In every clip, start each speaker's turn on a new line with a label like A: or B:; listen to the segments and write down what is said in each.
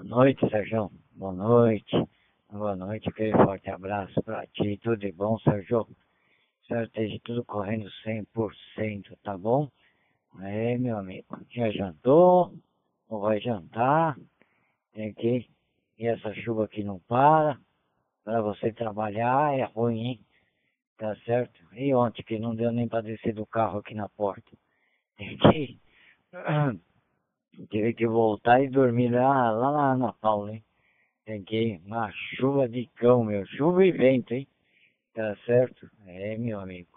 A: Boa noite, Sérgio. Boa noite. Boa noite, aquele forte abraço pra ti. Tudo de bom, Sérgio? Espero que esteja tudo correndo 100%, tá bom? É, meu amigo. Já jantou? Ou vai jantar? Tem que... E essa chuva aqui não para. Pra você trabalhar é ruim, hein? Tá certo? E ontem que não deu nem pra descer do carro aqui na porta. Tem que... Tive que voltar e dormir lá, lá na Ana Paula, hein? Que uma chuva de cão, meu. Chuva e vento, hein? Tá certo? É, meu amigo.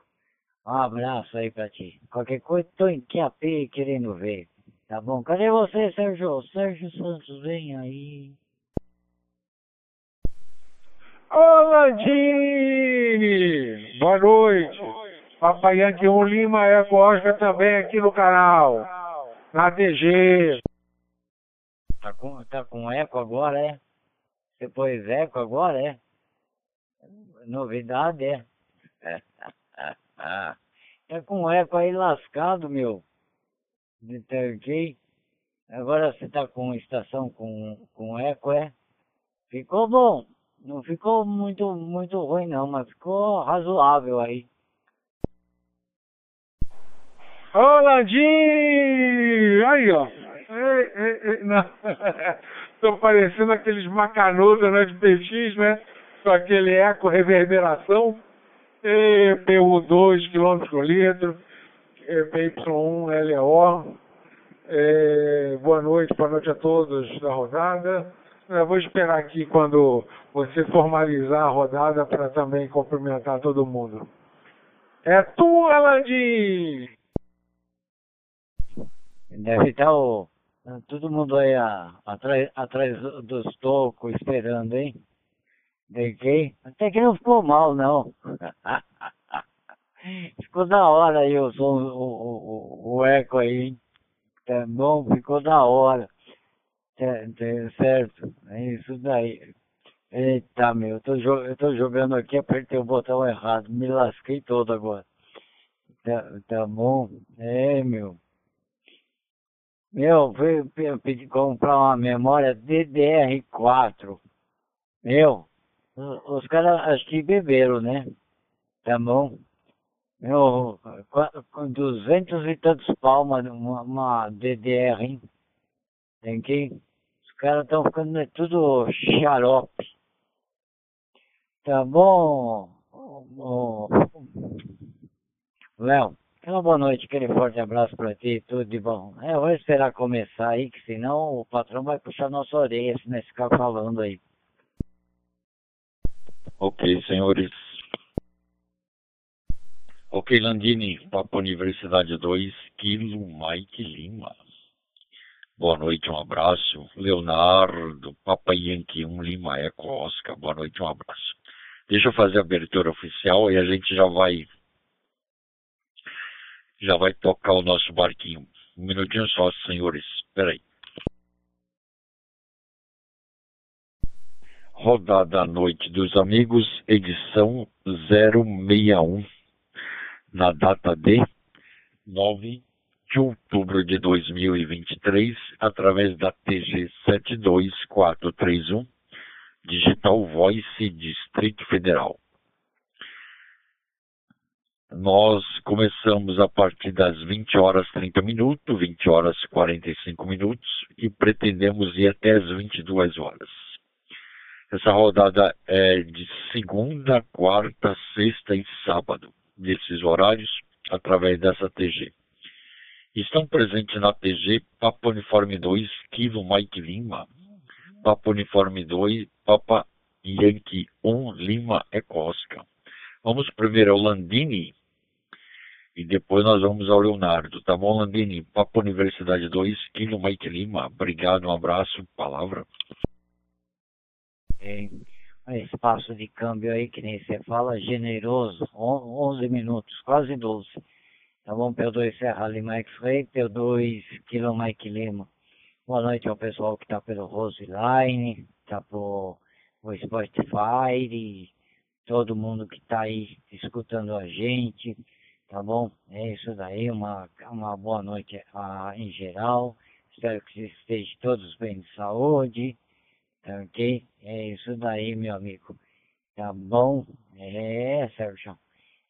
A: Um abraço aí pra ti. Qualquer coisa, tô em QAP querendo ver. Tá bom? Cadê você, Sérgio? Sérgio Santos, vem aí.
B: Ô, Landini! Boa noite. Papai 1 Lima é Oscar também aqui no canal. Na DG.
A: Tá com, tá com eco agora, é? Você pôs eco agora, é? Novidade, é? tá com eco aí lascado, meu. Ok? Agora você tá com estação com, com eco, é? Ficou bom. Não ficou muito, muito ruim não, mas ficou razoável aí.
B: Ô, Landinho! Aí, ó. Ei, ei, ei, não. Tô parecendo aqueles macanudos né, de PX, né? Com aquele eco reverberação. E, PU2 km por litro. PY1 LO. É, boa noite, boa noite a todos da rodada. Eu vou esperar aqui quando você formalizar a rodada para também cumprimentar todo mundo. É tua, Landim!
A: Deve estar o, todo mundo aí a, atrás, atrás dos tocos esperando, hein? De quem? Até que não ficou mal, não. ficou da hora aí o som, o, o, o eco aí, hein? Tá bom? Ficou da hora. Certo? É isso daí. Eita, meu, eu tô, eu tô jogando aqui, apertei o botão errado, me lasquei todo agora. Tá, tá bom? É, meu. Meu, fui pedir comprar uma memória DDR4. Meu, os caras acho que beberam, né? Tá bom? Meu, com duzentos e tantos palmas uma, uma DDR, hein? Tem que. Os caras estão ficando é tudo xarope. Tá bom, Léo? Uma boa noite, aquele forte abraço pra ti, tudo de bom. É, vou esperar começar aí, que senão o patrão vai puxar nossa orelha se nós ficar falando aí.
C: Ok, senhores. Ok, Landini, Papo Universidade 2, Kilo Mike Lima. Boa noite, um abraço. Leonardo, Papa Yankee 1 Lima Eco Oscar, boa noite, um abraço. Deixa eu fazer a abertura oficial e a gente já vai já vai tocar o nosso barquinho. Um minutinho só, senhores. Espera aí. Rodada à Noite dos Amigos, edição 061, na data de 9 de outubro de 2023, através da TG 72431, Digital Voice Distrito Federal. Nós começamos a partir das 20 horas 30 minutos, 20 horas 45 minutos e pretendemos ir até as 22 horas. Essa rodada é de segunda, quarta, sexta e sábado, nesses horários, através dessa TG. Estão presentes na TG Papa Uniforme 2, Kilo Mike Lima, Papa Uniforme 2, Papa Yankee 1, Lima Ecosca. Vamos primeiro ao Landini, e depois nós vamos ao Leonardo, tá bom, Landini? Papo Universidade 2, Kilo Mike Lima. Obrigado, um abraço, palavra.
A: É, espaço de câmbio aí, que nem você fala, generoso, 11 minutos, quase 12. Tá bom, P2 Serra Lima X-Ray, P2 Kilo Mike Lima. Boa noite ao pessoal que tá pelo Roseline, tá pro, pro Spotify, todo mundo que tá aí escutando a gente. Tá bom? É isso daí, uma, uma boa noite ah, em geral. Espero que estejam todos bem de saúde. Tá ok? É isso daí, meu amigo. Tá bom? É, Sérgio.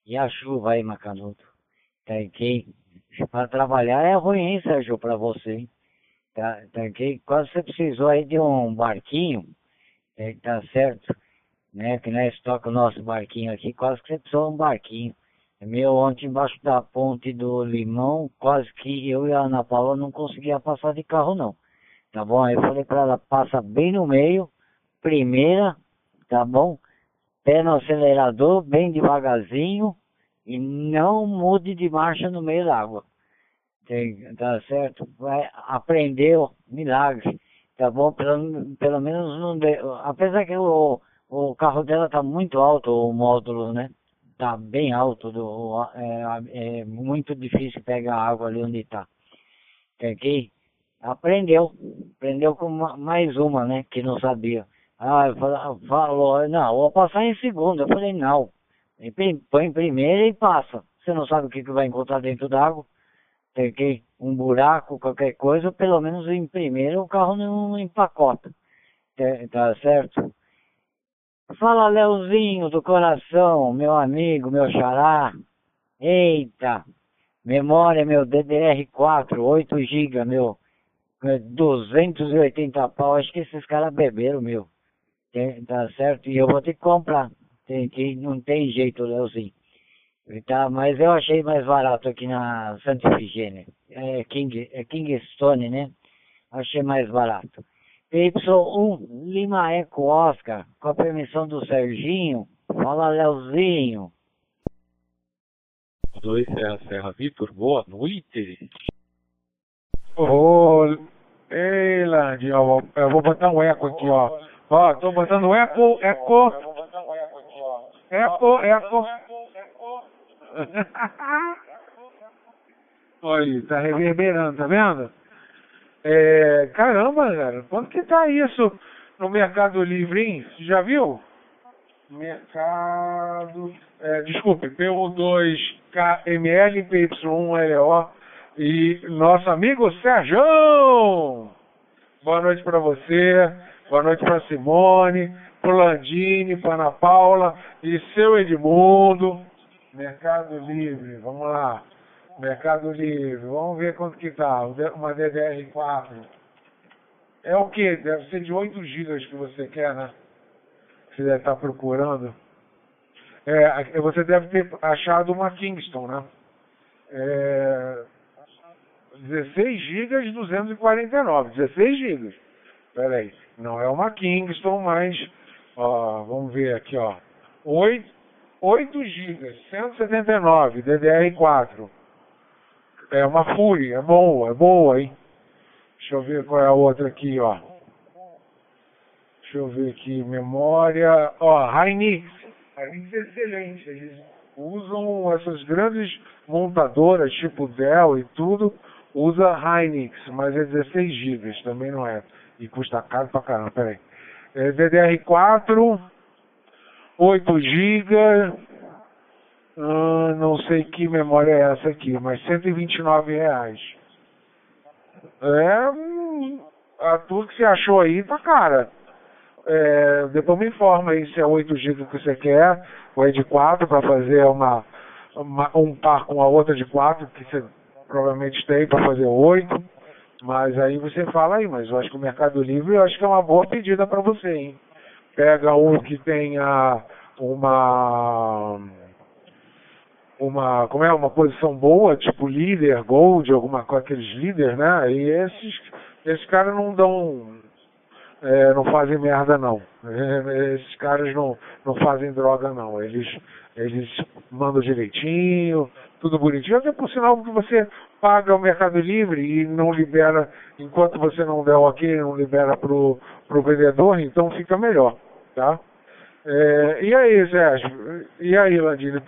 A: E a chuva aí, Macanudo? Tá ok? Para trabalhar é ruim, hein, Sérgio, para você? Tá, tá ok? Quase você precisou aí de um barquinho, é, tá certo? Né? Que nós toca o nosso barquinho aqui, quase que você precisou de um barquinho. Meu, ontem embaixo da ponte do Limão, quase que eu e a Ana Paula não conseguia passar de carro não. Tá bom? Aí eu falei pra ela, passa bem no meio, primeira, tá bom? Pé no acelerador, bem devagarzinho, e não mude de marcha no meio da água. Tem, tá certo? Vai, aprendeu, milagre. Tá bom? Pelo, pelo menos não de, apesar que o, o carro dela tá muito alto, o módulo, né? Tá bem alto, do, é, é muito difícil pegar água ali onde está. Ok? Aprendeu, aprendeu com mais uma, né, que não sabia. Ah, falou, não, vou passar em segunda. Eu falei, não, põe em primeira e passa. Você não sabe o que, que vai encontrar dentro d'água. Ok? Um buraco, qualquer coisa, pelo menos em primeira o carro não empacota. Tá, tá certo? Fala, Leozinho do coração, meu amigo, meu xará. Eita, memória, meu DDR4, 8 GB, meu. 280 pau, acho que esses caras beberam, meu. Tem, tá certo? E eu vou ter que comprar. Tem, que, não tem jeito, Leozinho. Tá, mas eu achei mais barato aqui na Santa Ifigênia. É, King, é Kingstone, né? Achei mais barato. Y1 Lima Eco Oscar, com a permissão do Serginho. Fala, Leozinho.
C: Dois Serra Serra Vitor, boa noite.
B: Ô, oh, ei, Landinho, eu, eu vou botar um eco aqui, ó. Ó, tô botando eco, eco. Eco, eco. Olha, tá reverberando, tá vendo? É, caramba, cara, quanto que tá isso no Mercado Livre, hein? Já viu? Mercado. É, desculpe, PU2KML, PY1LO e nosso amigo Sérgio. Boa noite para você, boa noite para Simone, pro Landini, para Ana Paula e seu Edmundo. Mercado Livre, vamos lá. Mercado Livre, vamos ver quanto que tá, uma DDR4. É o que? Deve ser de 8 GB que você quer, né? Você deve estar procurando. É, você deve ter achado uma Kingston, né? É, 16 GB 249, 16 GB. Pera aí, não é uma Kingston, mas ó, vamos ver aqui, ó. 8, 8 GB, 179, DDR4. É uma Fury, é boa, é boa, hein? Deixa eu ver qual é a outra aqui, ó. Deixa eu ver aqui, memória. Ó, Hynix. Hynix é excelente. Eles usam essas grandes montadoras, tipo Dell e tudo, usa Hynix, mas é 16 GB, também não é. E custa caro pra caramba, peraí. É DDR4, 8 GB, ah, não sei que memória é essa aqui, mas 129 reais. É, a tudo que você achou aí tá cara. É, depois me informa aí se é 8 GB que você quer, ou é de 4 para fazer uma, uma, um par com a outra de 4, que você provavelmente tem para fazer 8. Mas aí você fala aí, mas eu acho que o Mercado Livre eu acho que é uma boa pedida para você, hein? Pega um que tenha uma uma, como é, uma posição boa, tipo líder, gold, alguma coisa, aqueles líderes, né? E esses, esses caras não dão, é, não fazem merda não. Esses caras não, não fazem droga não. Eles, eles mandam direitinho, tudo bonitinho. Até por sinal que você paga o Mercado Livre e não libera, enquanto você não der o ok, não libera pro, pro vendedor, então fica melhor, tá? É, e aí, Sérgio? E aí, Landino?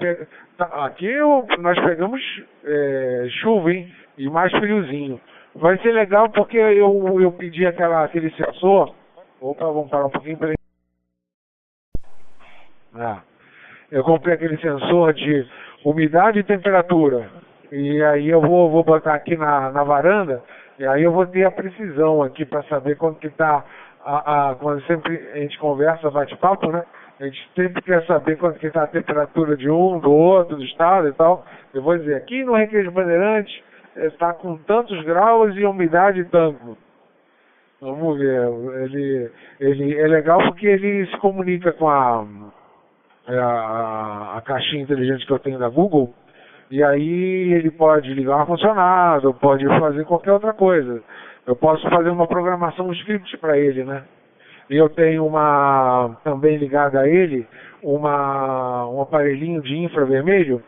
B: Tá, aqui nós pegamos é, chuva, hein? E mais friozinho. Vai ser legal porque eu, eu pedi aquela, aquele sensor. Opa, vamos parar um pouquinho para ah, Eu comprei aquele sensor de umidade e temperatura. E aí eu vou, vou botar aqui na, na varanda. E aí eu vou ter a precisão aqui para saber quanto que está a, a, quando sempre a gente conversa, bate papo, né? A gente sempre quer saber quanto que está a temperatura de um, do outro, do estado e tal. Eu vou dizer, aqui no Recreio Bandeirantes está com tantos graus e umidade tanto. Vamos ver, ele, ele é legal porque ele se comunica com a, a, a caixinha inteligente que eu tenho da Google e aí ele pode ligar o ar-condicionado, pode fazer qualquer outra coisa. Eu posso fazer uma programação, um script para ele, né? E eu tenho uma, também ligada a ele, uma, um aparelhinho de infravermelho.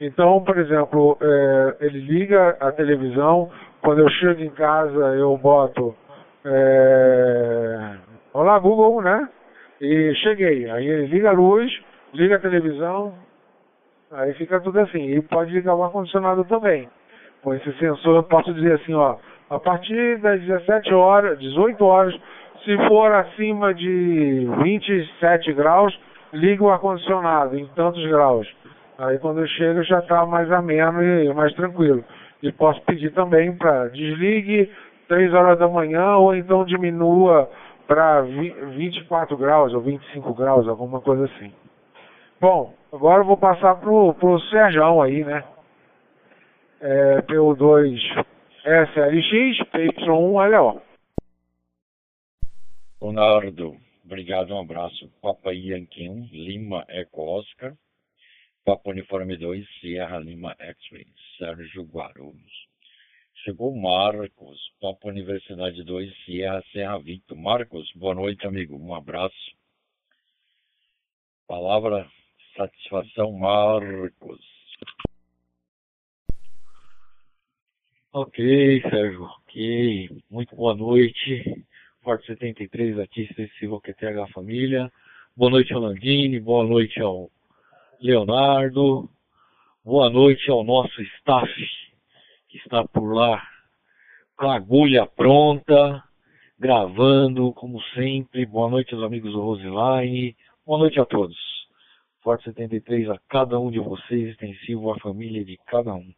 B: Então, por exemplo, é, ele liga a televisão, quando eu chego em casa eu boto é, Olá Google, né? E cheguei. Aí ele liga a luz, liga a televisão, aí fica tudo assim. E pode ligar o ar-condicionado também. Com esse sensor eu posso dizer assim, ó, a partir das 17 horas, 18 horas, se for acima de 27 graus, liga o ar-condicionado em tantos graus. Aí quando eu chego já está mais ameno e mais tranquilo. E posso pedir também para desligue 3 horas da manhã ou então diminua para 24 graus ou 25 graus, alguma coisa assim. Bom, agora eu vou passar pro, pro Serjão aí, né? É, PU2 SLX, PY1LO.
C: Leonardo, obrigado, um abraço. Papa Yankee 1, Lima Eco Oscar. Papa Uniforme 2, Sierra Lima X-Ray, Sérgio Guarulhos. Chegou Marcos, Papa Universidade 2, Sierra Serra Victor. Marcos, boa noite, amigo. Um abraço. Palavra satisfação, Marcos.
A: Ok, Sérgio. Ok. Muito boa noite. Forte 73, Batista e Silva QTH Família. Boa noite ao Landini, boa noite ao Leonardo. Boa noite ao nosso staff que está por lá com a agulha pronta, gravando, como sempre. Boa noite aos amigos do Roseline. Boa noite a todos. Forte 73 a cada um de vocês, extensivo à família de cada um.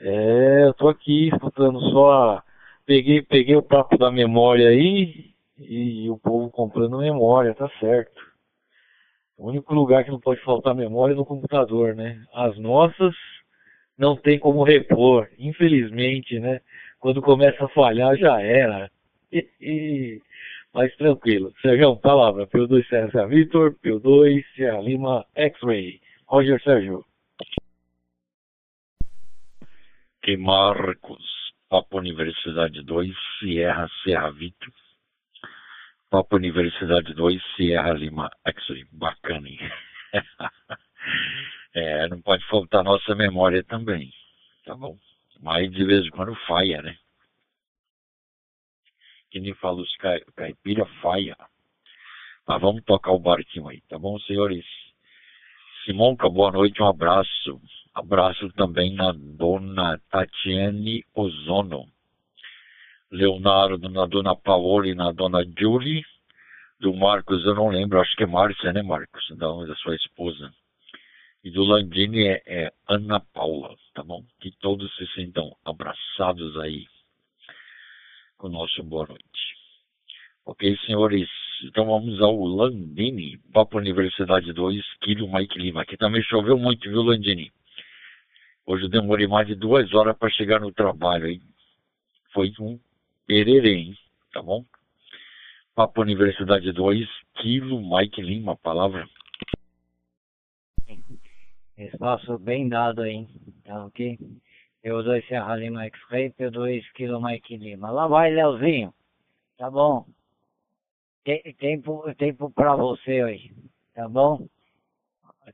A: É, eu tô aqui escutando só. Peguei, peguei o papo da memória aí e o povo comprando memória, tá certo. O único lugar que não pode faltar memória é no computador, né? As nossas não tem como repor, infelizmente, né? Quando começa a falhar já era. Mas tranquilo. Sérgio, palavra. P2 Serra Vitor, P2 Serra Lima X-Ray. Roger Sérgio.
C: Que Marcos, Papa Universidade 2, Sierra Serra Vitor. Papa Universidade 2, Sierra Lima X-Ray. Bacana, hein? É, não pode faltar nossa memória também. Tá bom? Mas de vez em quando falha, né? Que nem fala os caipira falha. Mas vamos tocar o barquinho aí, tá bom, senhores? Simonca, boa noite, um abraço. Abraço também na dona Tatiane Ozono. Leonardo, na dona Paola e na dona Julie. Do Marcos, eu não lembro, acho que é Márcia, né, Marcos? Da, da sua esposa. E do Landini é, é Ana Paula, tá bom? Que todos se sintam abraçados aí com o nosso boa noite. Ok, senhores, então vamos ao Landini, Papo Universidade 2, Quilo Mike Lima. Aqui também choveu muito, viu, Landini? Hoje eu demorei mais de duas horas para chegar no trabalho, hein? Foi um pererê, hein? Tá bom? Papo Universidade 2, Quilo Mike Lima, palavra.
A: Espaço bem dado aí, tá ok? P2 Serra Lima X-Ray, P2 Kilo Mike Lima. Lá vai, Leozinho. Tá bom? Tem, tempo, tempo pra você aí, tá bom?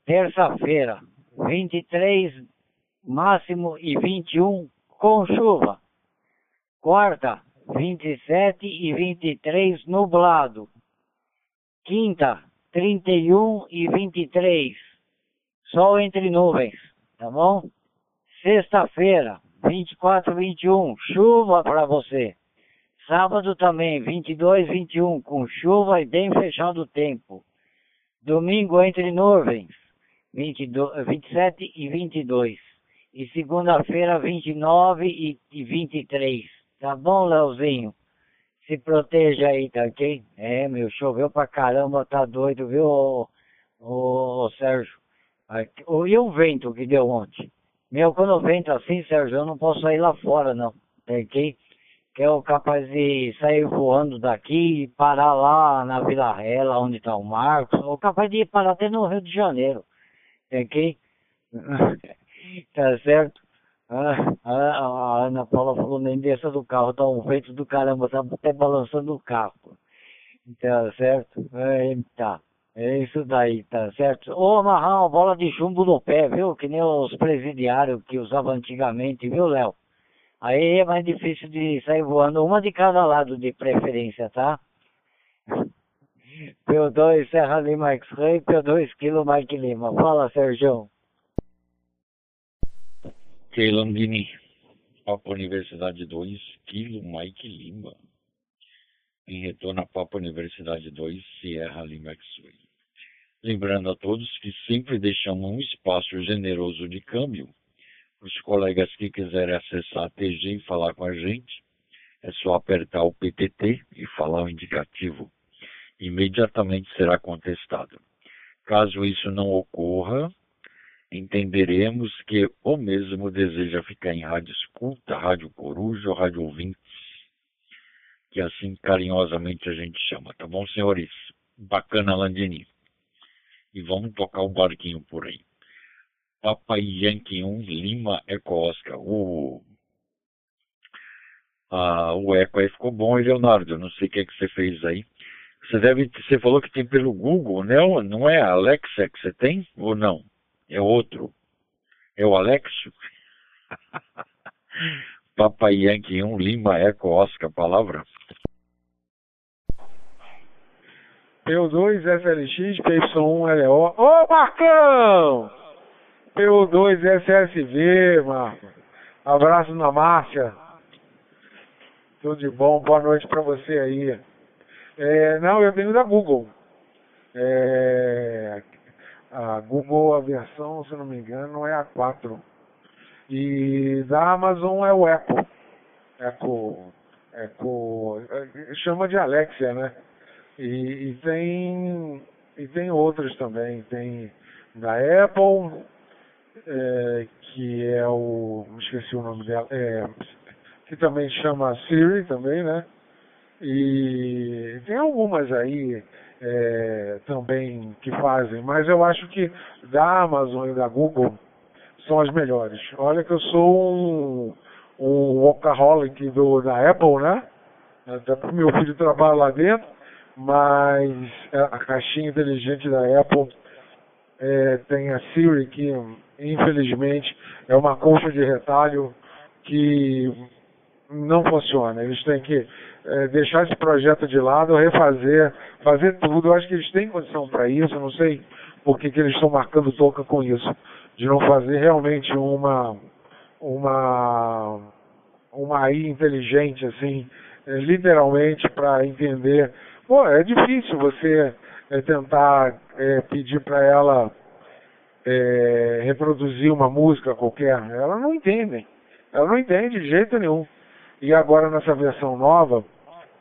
A: Terça-feira, 23 máximo e 21 com chuva. Quarta, 27 e 23 nublado. Quinta, 31 e 23 sol entre nuvens, tá bom? Sexta-feira, 24, 21, chuva para você. Sábado também, 22, 21, com chuva e bem fechado o tempo. Domingo entre nuvens, 22, 27 e 22. E segunda-feira, 29 e 23. Tá bom, Leozinho? Se proteja aí, tá ok? É, meu, choveu pra caramba, tá doido, viu, ô, ô, ô Sérgio? Aqui, e o vento que deu ontem? Meu, quando vento assim, Sérgio, eu não posso sair lá fora, não, tá ok? Que é capaz de sair voando daqui e parar lá na Vila Rela, onde tá o Marcos, ou capaz de parar até no Rio de Janeiro, tá ok? tá certo? Ah, a, a, Ana Paula falou, nem desça do carro, tá um vento do caramba, tá até balançando o carro. Tá certo? É, tá. É isso daí, tá certo? Ou amarrar uma bola de chumbo no pé, viu? Que nem os presidiários que usavam antigamente, viu, Léo? Aí é mais difícil de sair voando, uma de cada lado de preferência, tá? P2 Serra Lima X-Ray, P2 Kilo Mike Lima. Fala, Sérgio.
C: Keilandini, Papa Universidade 2, Kilo Mike Lima. Em retorno a Papa Universidade 2, Sierra Lima X-Ray. Lembrando a todos que sempre deixamos um espaço generoso de câmbio. Os colegas que quiserem acessar a TG e falar com a gente, é só apertar o PTT e falar o indicativo. Imediatamente será contestado. Caso isso não ocorra, entenderemos que o mesmo deseja ficar em rádio escuta, rádio coruja ou rádio ouvintes, que assim carinhosamente a gente chama, tá bom, senhores? Bacana, Landini. E vamos tocar o barquinho por aí. Papai Yankee 1, Lima, Eco Oscar. O, ah, o Eco aí ficou bom, Leonardo? Não sei o que, é que você fez aí. Você deve, você falou que tem pelo Google, né? Não é Alexa que você tem ou não? É outro. É o Alexio. Papai Yankee 1, Lima, Eco, Oscar, palavra.
B: PO2, FLX, PY1, LO. Ô, Marcão! PO2, SSV, Marco. Abraço na Márcia. Tudo de bom, boa noite pra você aí. É, não, eu venho da Google. É, a Google, a versão, se não me engano, é a 4. E da Amazon é o Echo. Echo, Echo chama de Alexia, né? E, e tem e tem outras também. Tem da Apple, é, que é o. esqueci o nome dela. É, que também chama Siri também, né? E tem algumas aí é, também que fazem, mas eu acho que da Amazon e da Google são as melhores. Olha que eu sou um, um workaholic do, da Apple, né? Até porque meu filho trabalha lá dentro, mas a caixinha inteligente da Apple é, tem a Siri que infelizmente é uma concha de retalho que não funciona. Eles têm que é, deixar esse projeto de lado, refazer, fazer tudo. Eu acho que eles têm condição para isso. Eu não sei por que, eles estão marcando toca com isso, de não fazer realmente uma uma uma AI inteligente assim, é, literalmente para entender. Pô, é difícil você é, tentar é, pedir para ela é, reproduzir uma música qualquer. Ela não entende. Ela não entende de jeito nenhum. E agora nessa versão nova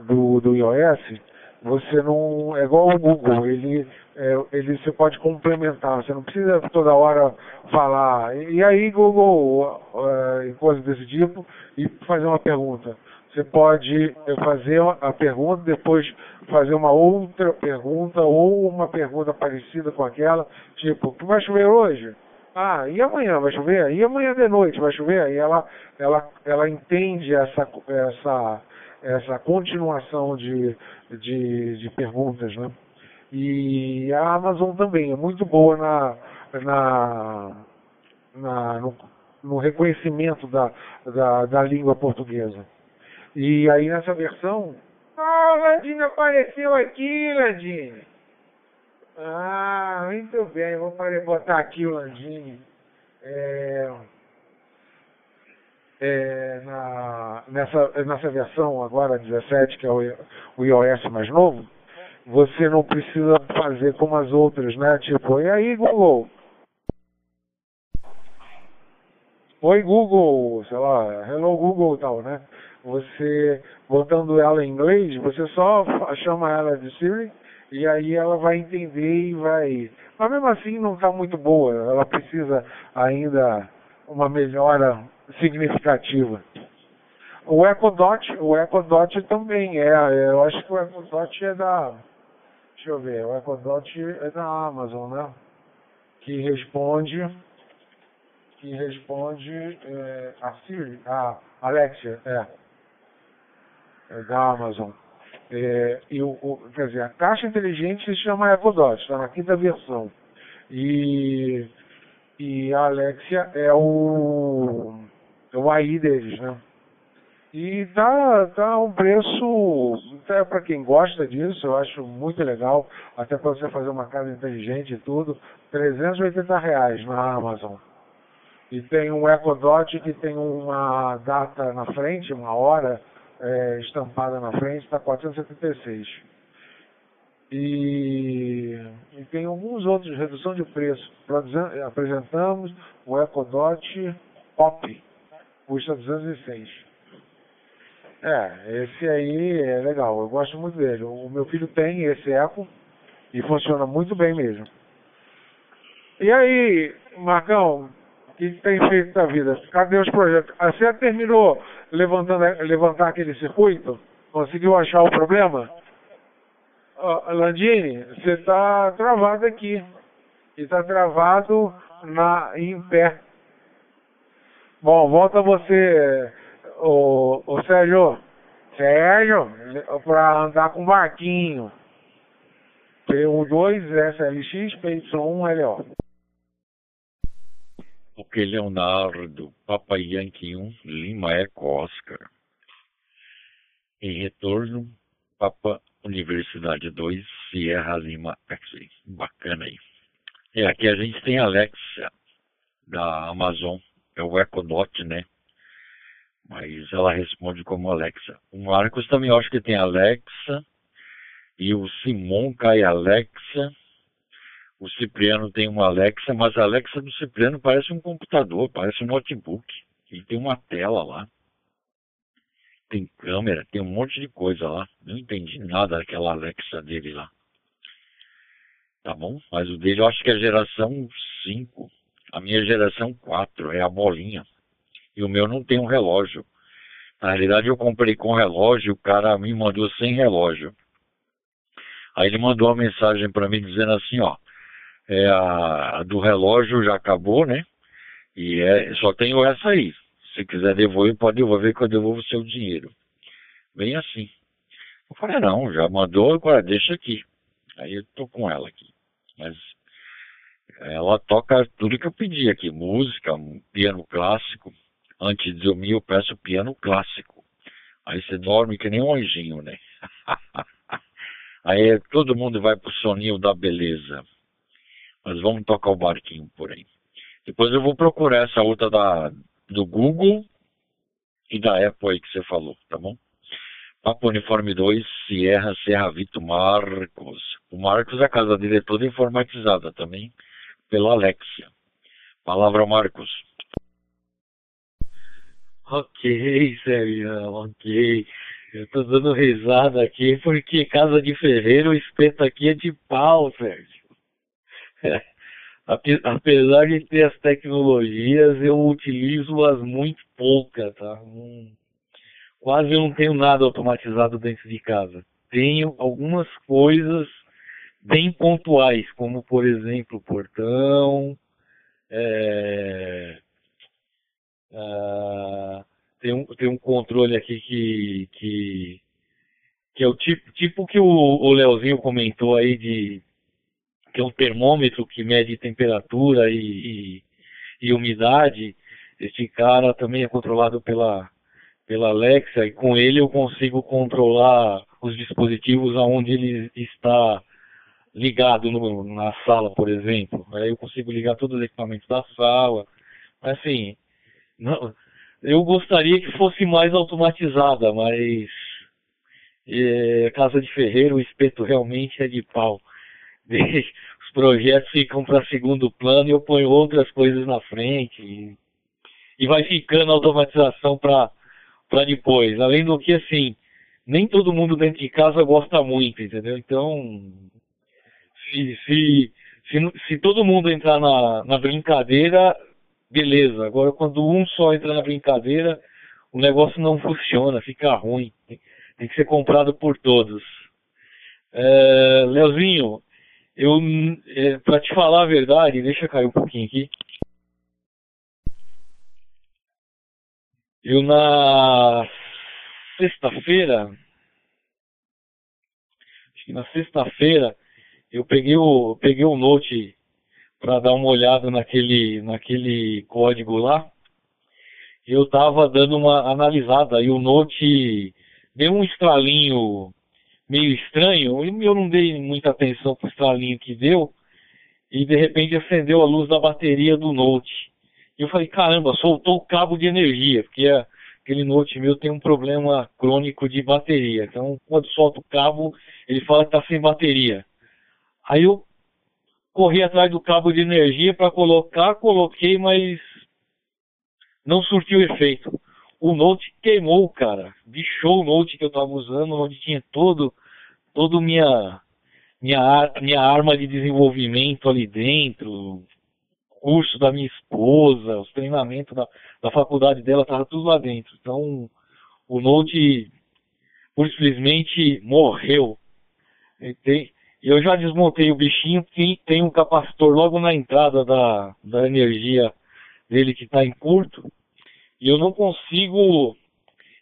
B: do, do iOS, você não. É igual o Google, ele, é, ele você pode complementar, você não precisa toda hora falar. E aí, Google, é, coisas desse tipo, e fazer uma pergunta. Você pode fazer a pergunta, depois fazer uma outra pergunta, ou uma pergunta parecida com aquela, tipo, vai chover hoje? Ah, e amanhã vai chover? E amanhã de noite vai chover? E ela, ela, ela entende essa, essa, essa continuação de, de, de perguntas, né? E a Amazon também é muito boa na, na, na no, no, reconhecimento da, da, da língua portuguesa. E aí nessa versão. Ah, oh, Landinho apareceu aqui, Landinho. Ah, muito bem, vou botar aqui o Landinho. É, é, na, nessa, nessa versão agora 17, que é o, o iOS mais novo, você não precisa fazer como as outras, né? Tipo, e aí Google? Oi Google, sei lá, hello Google tal, né? você, botando ela em inglês, você só chama ela de Siri e aí ela vai entender e vai. Mas mesmo assim não está muito boa, ela precisa ainda uma melhora significativa. O EcoDot, o EcoDot também é, eu acho que o EcoDot é da, deixa eu ver, o EcoDot é da Amazon, né? Que responde, que responde é, a Siri, a Alexia, é, é da Amazon. É, e o, o, quer dizer, a caixa inteligente se chama EcoDot, está na quinta versão. E, e a Alexia é o, AI deles, né? E tá, tá um preço, até para quem gosta disso, eu acho muito legal, até para você fazer uma casa inteligente e tudo, 380 reais na Amazon. E tem um EcoDot que tem uma data na frente, uma hora é, estampada na frente, está 476. E, e tem alguns outros, redução de preço. Apresentamos o EcoDot Pop, custa 206. É, esse aí é legal, eu gosto muito dele. O meu filho tem esse Eco e funciona muito bem mesmo. E aí, Marcão, o que tem feito da vida? Cadê os projetos? Ah, você terminou levantando, levantar aquele circuito? Conseguiu achar o problema? Oh, Landini, você está travado aqui. E está travado na, pé. Bom, volta você o, o Sérgio, Sérgio, para andar com barquinho. P12 SLX, PY1 LO.
C: Ok, Leonardo, Papai Yankee 1, Lima Eco Oscar. Em retorno, Papa Universidade 2, Sierra Lima X. Bacana aí. É, aqui a gente tem a Alexa, da Amazon, é o Econot, né? mas ela responde como Alexa. O Marcos também eu acho que tem Alexa, e o Simon cai Alexa, o Cipriano tem uma Alexa, mas a Alexa do Cipriano parece um computador, parece um notebook. Ele tem uma tela lá. Tem câmera, tem um monte de coisa lá. Não entendi nada daquela Alexa dele lá. Tá bom? Mas o dele eu acho que é geração 5. A minha geração 4 é a bolinha e o meu não tem um relógio. Na realidade, eu comprei com relógio, o cara me mandou sem relógio. Aí ele mandou uma mensagem para mim dizendo assim, ó, é a, a, do relógio já acabou, né? E é, só tenho essa aí. Se quiser devolver, pode devolver que eu devolvo o seu dinheiro. Bem assim. Eu falei, não, já mandou, agora deixa aqui. Aí eu tô com ela aqui. Mas ela toca tudo que eu pedi aqui, música, piano clássico, Antes de dormir eu peço piano clássico. Aí você dorme que nem um anjinho, né? aí todo mundo vai pro soninho da beleza. Mas vamos tocar o barquinho por aí. Depois eu vou procurar essa outra da, do Google e da Apple aí que você falou, tá bom? Papo Uniforme 2, Sierra, Serra Vito Marcos. O Marcos, a casa dele é toda informatizada também, pela Alexia. Palavra Marcos.
D: Ok, Sérgio, ok. Eu tô dando risada aqui porque casa de ferreiro o espeto aqui é de pau, Sérgio. É. Apesar de ter as tecnologias, eu utilizo-as muito poucas, tá? Não, quase não tenho nada automatizado dentro de casa. Tenho algumas coisas bem pontuais, como por exemplo portão, é, Uh, tem, um, tem um controle aqui que, que, que é o tipo, tipo que o, Leozinho comentou aí de que é um termômetro que mede temperatura e, e, e umidade. Esse cara também é controlado pela, pela Alexa e com ele eu consigo controlar os dispositivos aonde ele está ligado no, na sala, por exemplo. Aí eu consigo ligar todos os equipamentos da sala. Assim, não, eu gostaria que fosse mais automatizada, mas é, casa de ferreiro, o espeto realmente é de pau. Os projetos ficam para segundo plano e eu ponho outras coisas na frente. E, e vai ficando a automatização para depois. Além do que, assim, nem todo mundo dentro de casa gosta muito, entendeu? Então, se, se, se, se todo mundo entrar na, na brincadeira, beleza. Agora, quando um só entra na brincadeira, o negócio não funciona, fica ruim. Tem que ser comprado por todos. É, Leozinho, eu, é, para te falar a verdade, deixa cair um pouquinho aqui. Eu na sexta-feira, acho que na sexta-feira, eu peguei o, peguei o Note para dar uma olhada naquele, naquele código lá. Eu tava dando uma analisada e o Note deu um estralinho meio estranho, eu não dei muita atenção pro estralinho que deu, e de repente acendeu a luz da bateria do Note. E eu falei, caramba, soltou o cabo de energia, porque aquele Note meu tem um problema crônico de bateria. Então, quando solta o cabo, ele fala que tá sem bateria. Aí eu corri atrás do cabo de energia para colocar, coloquei, mas não surtiu efeito. O Note queimou, cara. Bichou o Note que eu tava usando, onde tinha todo toda minha minha minha arma de desenvolvimento ali dentro, curso da minha esposa, os treinamentos da, da faculdade dela, tava tudo lá dentro. Então, o por simplesmente, morreu. Eu já desmontei o bichinho, tem, tem um capacitor logo na entrada da, da energia dele que está em curto, e eu não consigo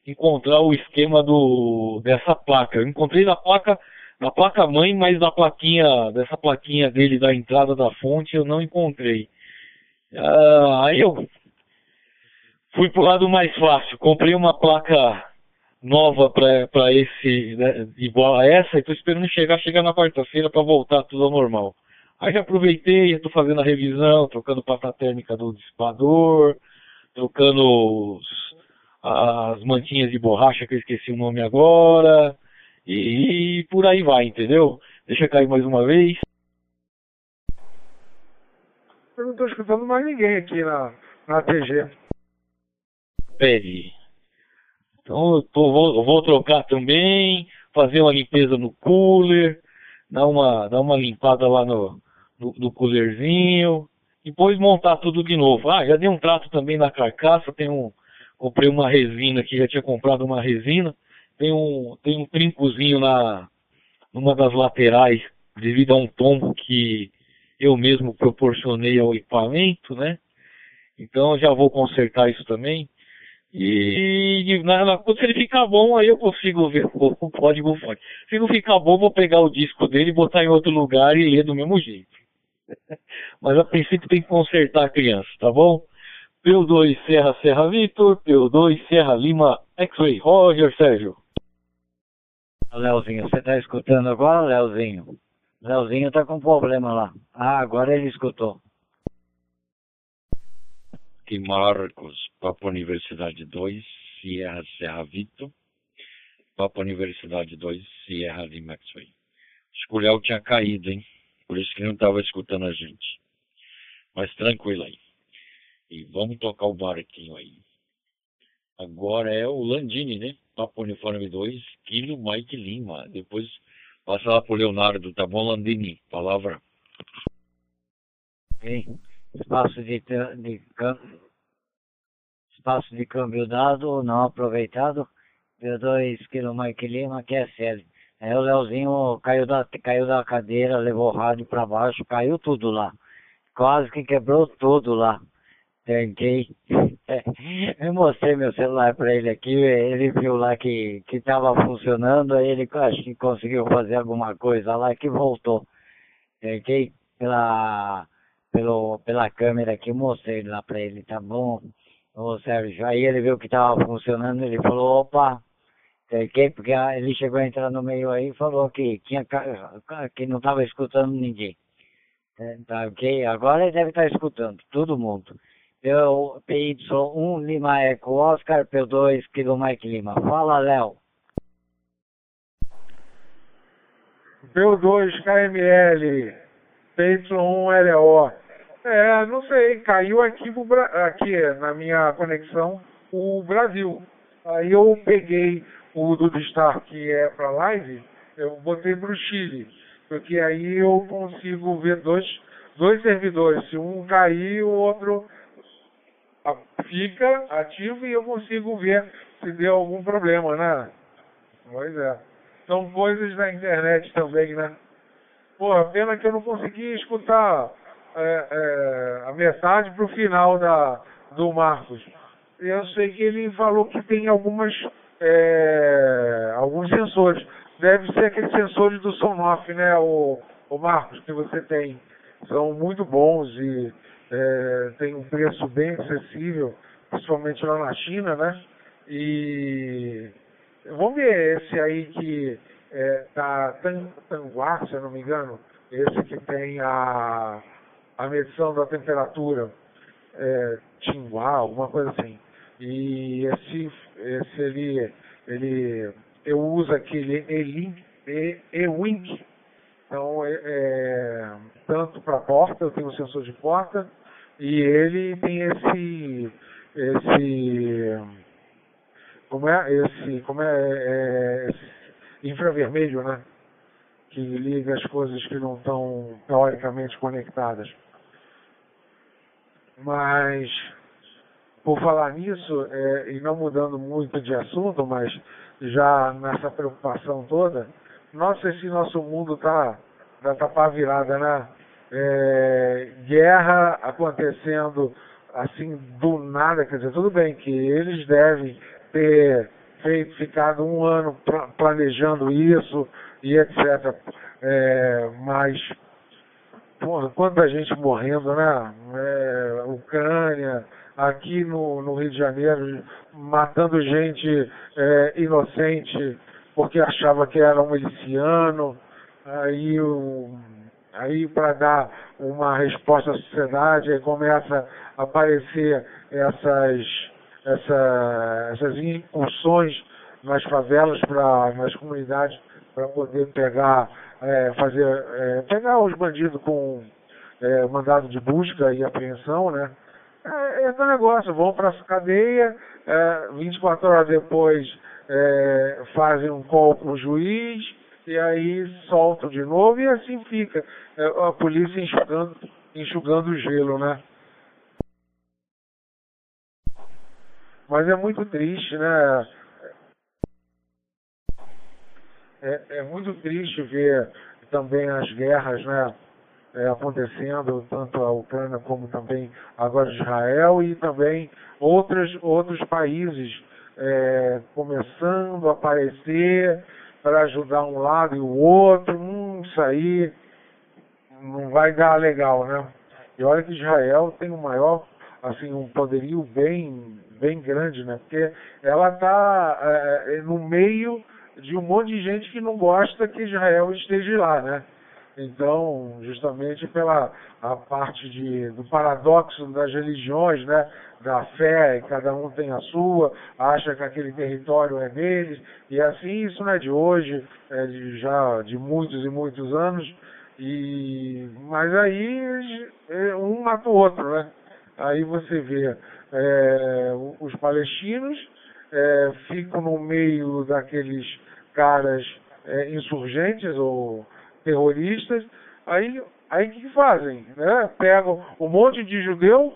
D: encontrar o esquema do dessa placa. Eu encontrei na placa na placa mãe, mas na plaquinha dessa plaquinha dele da entrada da fonte eu não encontrei. Ah, aí eu fui pro lado mais fácil, comprei uma placa nova para esse né, igual a essa e tô esperando chegar chegar na quarta-feira para voltar tudo ao normal. Aí já aproveitei, estou fazendo a revisão, trocando pasta térmica do dissipador, trocando os, as mantinhas de borracha que eu esqueci o nome agora, e, e por aí vai, entendeu? Deixa eu cair mais uma vez.
B: Eu não estou escutando mais ninguém aqui na, na TG.
D: Pede. Então eu, tô, vou, vou trocar também, fazer uma limpeza no cooler, dar uma, dar uma limpada lá no, no, no coolerzinho, depois montar tudo de novo. Ah, já dei um trato também na carcaça, tem um, comprei uma resina aqui, já tinha comprado uma resina, tem um, tem um trincozinho na, numa das laterais, devido a um tombo que eu mesmo proporcionei ao equipamento, né? Então já vou consertar isso também. E na, na, quando ele ficar bom, aí eu consigo ver o código fonte. Se não ficar bom, vou pegar o disco dele, botar em outro lugar e ler do mesmo jeito. Mas a princípio tem que consertar a criança, tá bom? P2 Serra Serra Vitor, P2 Serra Lima X-Ray. Roger Sérgio.
A: Leozinho, você tá escutando agora, Leozinho? Leozinho tá com problema lá. Ah, agora ele escutou.
D: Aqui Marcos, Papo Universidade 2, Sierra Serra Vitor. Papo Universidade 2, Sierra. Acho que o tinha caído, hein? Por isso que não estava escutando a gente. Mas tranquilo aí. E vamos tocar o barquinho aí. Agora é o Landini, né? Papo Uniforme 2, Kilo Mike Lima. Depois passa lá pro Leonardo, tá bom, Landini? Palavra.
A: Sim. Espaço de, de espaço de câmbio dado, não aproveitado. Deu 2 Kilo Mike Lima, que é sério. Aí o Leozinho caiu da, caiu da cadeira, levou o rádio pra baixo, caiu tudo lá. Quase que quebrou tudo lá. Tentei. Eu mostrei meu celular para ele aqui, ele viu lá que, que tava funcionando, aí ele acho que conseguiu fazer alguma coisa lá que voltou. Tentei pela, pelo, pela câmera aqui, mostrei lá para ele, tá bom? Ô Sérgio, aí ele viu que tava funcionando, ele falou, opa, porque ele chegou a entrar no meio aí e falou que, tinha, que não estava escutando ninguém. É, tá ok? Agora ele deve estar escutando, todo mundo. Eu, PY1 Lima Eco Oscar, P2 Kilo Mike Lima. Fala, Léo.
B: P2 KML, PY1 LO. É, não sei, caiu aqui, aqui na minha conexão o Brasil. Aí eu peguei o do Star que é para live, eu botei para o Chile, porque aí eu consigo ver dois, dois servidores. Se um cair, o outro fica ativo e eu consigo ver se deu algum problema, né? Pois é. São coisas da internet também, né? Pô, pena que eu não consegui escutar é, é, a metade pro final da, do Marcos. Eu sei que ele falou que tem algumas é, alguns sensores. Deve ser aqueles sensores do Sonoff, né, o, o Marcos, que você tem. São muito bons e é, tem um preço bem acessível, principalmente lá na China, né? E vamos ver esse aí que é, tá Tanguá, se eu não me engano, esse que tem a, a medição da temperatura, é, Tinguá, alguma coisa assim. E esse, esse ele, ele, eu uso aquele E-Wink, então é, é tanto para porta, eu tenho um sensor de porta, e ele tem esse, esse, como é, esse, como é, é esse infravermelho, né? Que liga as coisas que não estão teoricamente conectadas. Mas, por falar nisso, é, e não mudando muito de assunto, mas já nessa preocupação toda, nossa, esse nosso mundo tá, já tá para virada, né? é, guerra acontecendo assim do nada, quer dizer, tudo bem que eles devem ter feito, ficado um ano planejando isso e etc. É, mas, porra, quanta gente morrendo, né? É, Ucrânia, aqui no, no, Rio de Janeiro, matando gente é, inocente porque achava que era um miliciano. Aí Aí, para dar uma resposta à sociedade, aí começa a aparecer essas, essa, essas incursões nas favelas, pra, nas comunidades, para poder pegar, é, fazer, é, pegar os bandidos com é, mandado de busca e apreensão, né? É, é negócio, vão para a cadeia, é, 24 horas depois é, fazem um call com o juiz, e aí soltam de novo e assim fica. É, a polícia enxugando, enxugando o gelo, né? Mas é muito triste, né? É, é muito triste ver também as guerras, né? É, acontecendo, tanto a Ucrânia como também agora Israel e também outros, outros países é, começando a aparecer para ajudar um lado e o outro, hum, isso aí não vai dar legal, né? E olha que Israel tem um maior, assim, um poderio bem, bem grande, né? Porque ela está é, é, no meio de um monte de gente que não gosta que Israel esteja lá, né? Então, justamente pela a parte de, do paradoxo das religiões, né? da fé, cada um tem a sua, acha que aquele território é deles, e assim isso não é de hoje, é de, já de muitos e muitos anos, e mas aí é, um mata o outro, né? Aí você vê é, os palestinos é, ficam no meio daqueles caras é, insurgentes ou terroristas, aí aí o que fazem? Né? Pegam um monte de judeu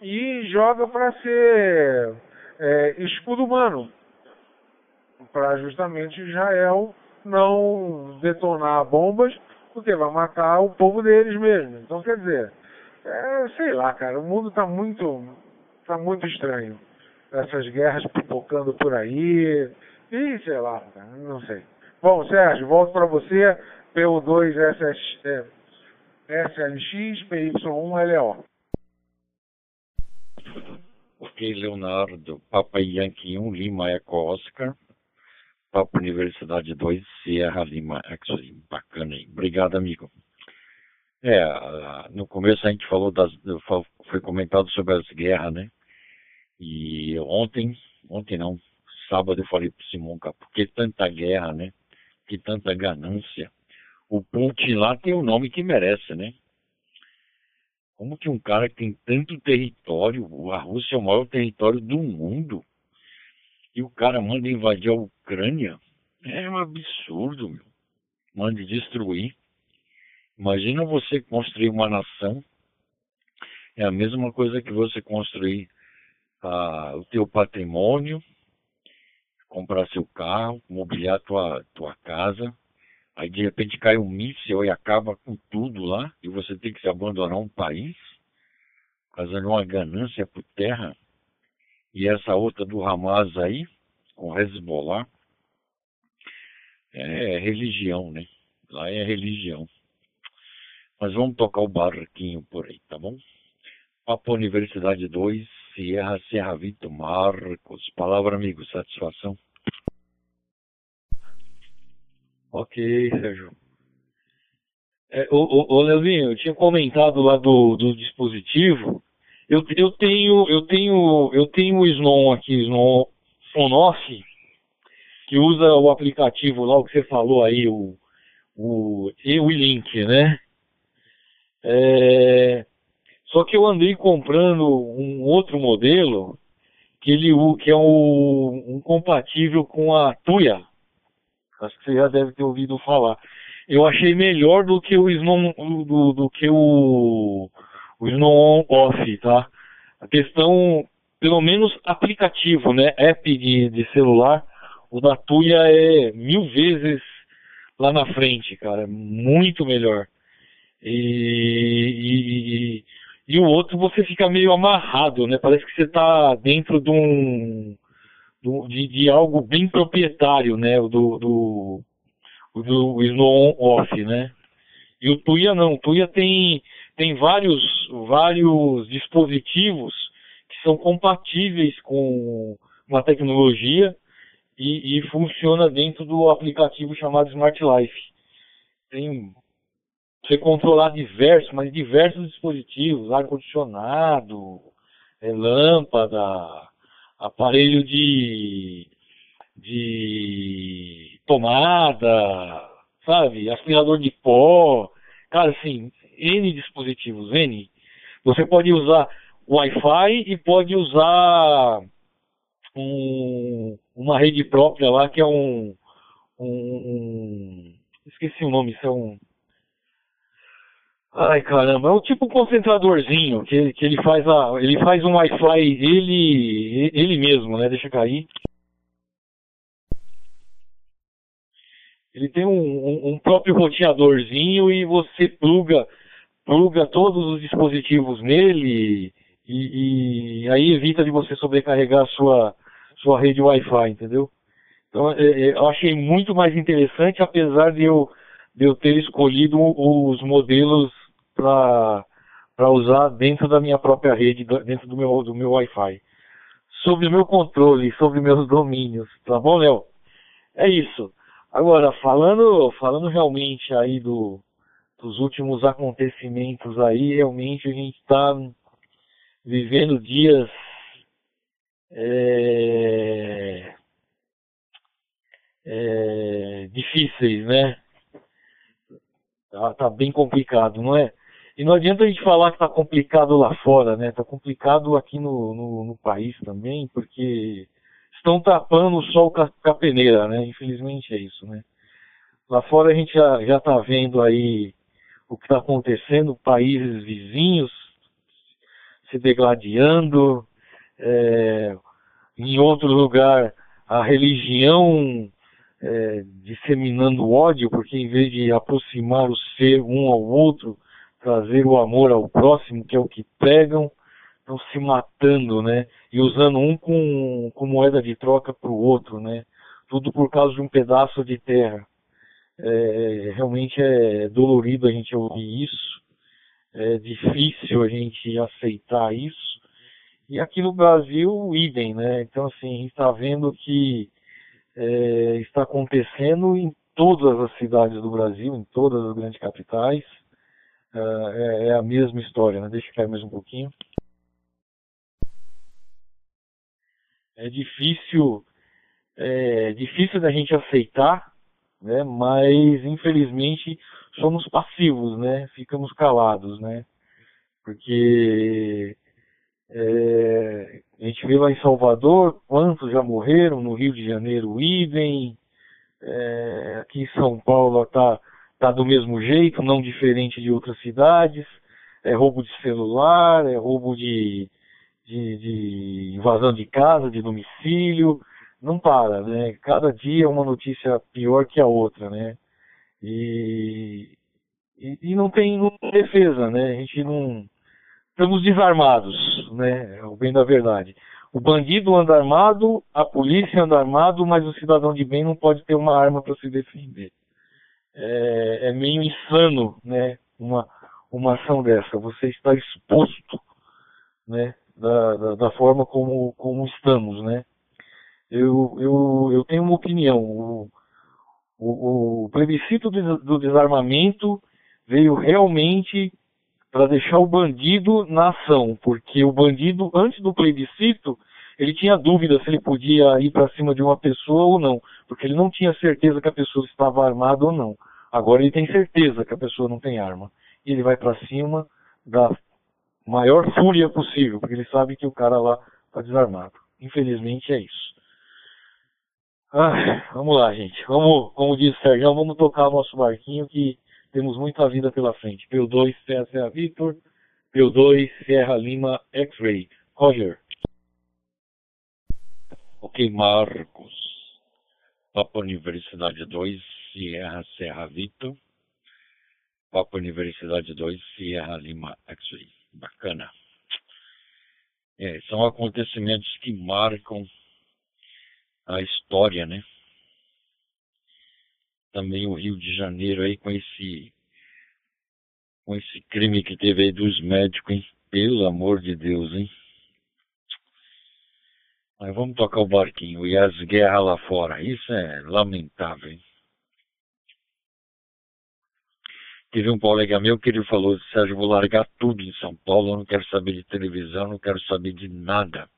B: e joga para ser é, escudo humano, para justamente Israel não detonar bombas, porque vai matar o povo deles mesmo. Então, quer dizer, é, sei lá, cara, o mundo está muito, tá muito estranho. Essas guerras pipocando por aí, e sei lá, não sei. Bom, Sérgio, volto para você, PU2 SS, SLX, PY1LO.
C: Ok, Leonardo, Papa Yankee 1, Lima Eco Oscar, Papa Universidade 2, Sierra Lima Exo, bacana aí. Obrigado, amigo. É, no começo a gente falou das, foi comentado sobre as guerras, né? E ontem, ontem não, sábado eu falei pro Simão, cara, por que tanta guerra, né? Que tanta ganância. O Putin lá tem o nome que merece, né? Como que um cara que tem tanto território, a Rússia é o maior território do mundo, e o cara manda invadir a Ucrânia. É um absurdo, meu. Manda destruir. Imagina você construir uma nação. É a mesma coisa que você construir ah, o teu patrimônio, comprar seu carro, mobiliar tua, tua casa. Aí de repente cai um míssil e acaba com tudo lá e você tem que se abandonar um país, fazendo uma ganância por terra. E essa outra do Hamas aí, com Hezbollah, é religião, né? Lá é religião. Mas vamos tocar o barquinho por aí, tá bom? Papo Universidade 2, Sierra Serra Vito Marcos. Palavra, amigo, satisfação.
D: Ok, Sérgio. É, ô, ô, Leozinho, eu tinha comentado lá do, do dispositivo. Eu, eu tenho eu tenho eu tenho o Snow aqui, Snow Sonoff, que usa o aplicativo lá, o que você falou aí, o, o e-link, né? É, só que eu andei comprando um outro modelo que ele que é um, um compatível com a Tuya. Acho que você já deve ter ouvido falar. Eu achei melhor do que o Snow do, do que o, o Snow Off, tá? A questão pelo menos aplicativo, né? App de, de celular, o da Tuya é mil vezes lá na frente, cara. Muito melhor. E, e, e, o outro você fica meio amarrado, né? Parece que você está dentro de um. De, de, algo bem proprietário, né? Do, do, do Snow Off, né? E o Tuya não. O Tuya tem, tem vários, vários dispositivos são compatíveis com uma tecnologia e, e, funciona dentro do aplicativo chamado Smart Life. Tem você controlar diversos, mas diversos dispositivos, ar condicionado, é, lâmpada, aparelho de, de tomada, sabe, aspirador de pó, cara, assim, N dispositivos, N. Você pode usar Wi-Fi e pode usar um, uma rede própria lá que é um, um, um, esqueci o nome, isso é um ai caramba, é um tipo um concentradorzinho que, que ele faz a, ele faz um Wi-Fi ele ele mesmo, né? Deixa cair. Ele tem um, um, um próprio roteadorzinho e você pluga pluga todos os dispositivos nele e, e, aí evita de você sobrecarregar a sua, sua rede Wi-Fi, entendeu? Então é, é, eu achei muito mais interessante, apesar de eu, de eu ter escolhido os modelos para usar dentro da minha própria rede, dentro do meu, do meu Wi-Fi. Sobre o meu controle, sobre meus domínios, tá bom, Léo? É isso. Agora, falando, falando realmente aí do, dos últimos acontecimentos aí, realmente a gente está vivendo dias é, é, difíceis, né? Tá, tá, bem complicado, não é? E não adianta a gente falar que tá complicado lá fora, né? Tá complicado aqui no, no, no país também, porque estão tapando o sol com a peneira, né? Infelizmente é isso, né? Lá fora a gente já, já tá vendo aí o que está acontecendo, países vizinhos se degladiando, é, em outro lugar a religião é, disseminando ódio, porque em vez de aproximar o ser um ao outro, trazer o amor ao próximo, que é o que pregam, estão se matando, né? E usando um com, com moeda de troca para o outro, né? Tudo por causa de um pedaço de terra. É, realmente é dolorido a gente ouvir isso é difícil a gente aceitar isso. E aqui no Brasil, idem, né? Então, assim, a gente está vendo que é, está acontecendo em todas as cidades do Brasil, em todas as grandes capitais. É, é a mesma história, né? Deixa eu cair mais um pouquinho. É difícil, é difícil da gente aceitar, né? Mas infelizmente somos passivos, né? Ficamos calados, né? Porque É, a gente vê lá em Salvador quantos já morreram, no Rio de Janeiro, idem. É, aqui em São Paulo está tá do mesmo jeito, não diferente de outras cidades. É roubo de celular, é roubo de, de, de invasão de casa, de domicílio. Não para, né? Cada dia é uma notícia pior que a outra, né? E, e, e não tem defesa, né? A gente não. Estamos desarmados, né? É o bem da verdade. O bandido anda armado, a polícia anda armado, mas o cidadão de bem não pode ter uma arma para se defender. É, é, meio insano, né? Uma, uma ação dessa. Você está exposto, né? Da, da, da forma como, como estamos, né? Eu, eu, eu tenho uma opinião. O, o, o plebiscito do desarmamento veio realmente para deixar o bandido na ação, porque o bandido, antes do plebiscito, ele tinha dúvida se ele podia ir para cima de uma pessoa ou não, porque ele não tinha certeza que a pessoa estava armada ou não. Agora ele tem certeza que a pessoa não tem arma. E ele vai para cima da maior fúria possível, porque ele sabe que o cara lá está desarmado. Infelizmente é isso. Ah, vamos lá, gente. Vamos, como disse o Sérgio, vamos tocar o nosso barquinho que temos muita vida pela frente. P2 Serra Serra Victor, P2 Serra Lima X-Ray. Roger.
C: Ok, Marcos. Papa Universidade 2, Sierra Serra Victor. Papa Universidade 2, Sierra Lima X-Ray. Bacana. É, são acontecimentos que marcam a história, né? Também o Rio de Janeiro aí com esse com esse crime que teve aí dos médicos, hein? Pelo amor de Deus, hein? Mas vamos tocar o barquinho e as guerras lá fora. Isso é lamentável, hein? Teve um colega meu que ele falou, Sérgio, vou largar tudo em São Paulo, eu não quero saber de televisão, não quero saber de nada.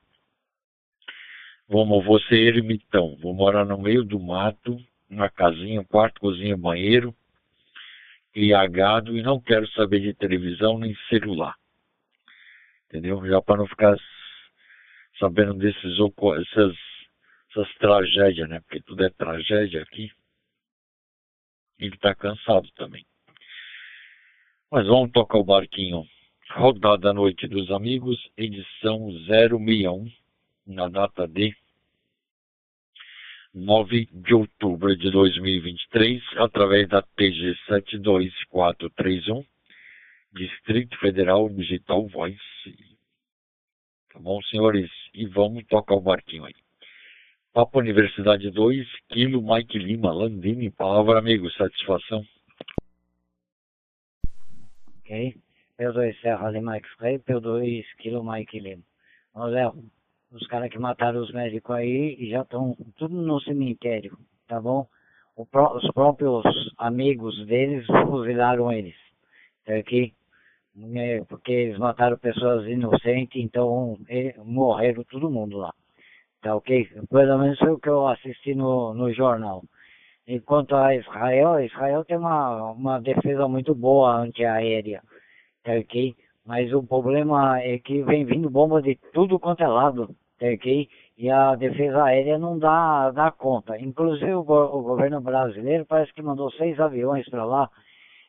C: Vamos, vou ser ermitão, vou morar no meio do mato, uma casinha, um quarto, cozinha, banheiro, criar gado e não quero saber de televisão nem celular. Entendeu? Já para não ficar sabendo desses essas, essas tragédias, né? Porque tudo é tragédia aqui. Ele está cansado também. Mas vamos tocar o barquinho. Rodada Noite dos Amigos, edição 061 na data de 9 de outubro de 2023, através da TG 72431, Distrito Federal Digital Voice. Bom, senhores? E vamos tocar o barquinho aí. Papo Universidade 2, Kilo Mike Lima, Landini, palavra amigo, satisfação.
A: Ok. P2 Serra Lima X-Ray, P2 Kilo Mike Lima. Ô, Léo, os caras que mataram os médicos aí e já estão tudo no cemitério, tá bom? Os próprios amigos deles fuzilaram eles, tá aqui? É, porque eles mataram pessoas inocentes, então morreram todo mundo lá, tá ok? Pelo menos foi o que eu assisti no, no jornal. Enquanto a Israel, Israel tem uma, uma defesa muito boa antiaérea, tá ok? Mas o problema é que vem vindo bomba de tudo quanto é lado, tá ok? E a defesa aérea não dá, dá conta. Inclusive o, o governo brasileiro parece que mandou seis aviões para lá,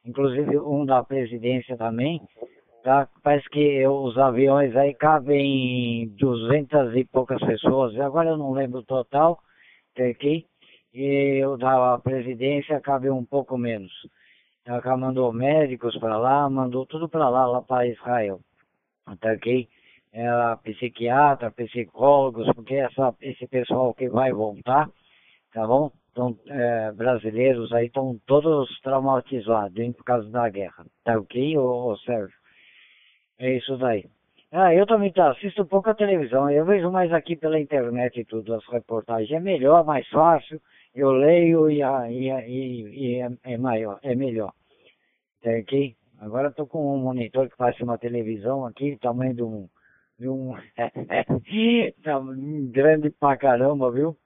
A: inclusive um da presidência também. Tá? Parece que os aviões aí cabem duzentas e poucas pessoas, agora eu não lembro o total, tá ok? E o da presidência cabe um pouco menos. Ela mandou médicos para lá, mandou tudo para lá, lá para Israel. Tá ok? Ela, psiquiatra, psicólogos, porque essa, esse pessoal que vai voltar, tá bom? Então, é, brasileiros aí estão todos traumatizados hein, por causa da guerra. Tá ok, ô, ô Sérgio? É isso daí. Ah, eu também tá, assisto pouco a televisão, eu vejo mais aqui pela internet e tudo, as reportagens. É melhor, mais fácil, eu leio e, e, e, e é, é, maior, é melhor. Tá aqui? Agora estou com um monitor que parece uma televisão aqui, tamanho de um. De um grande pra caramba, viu?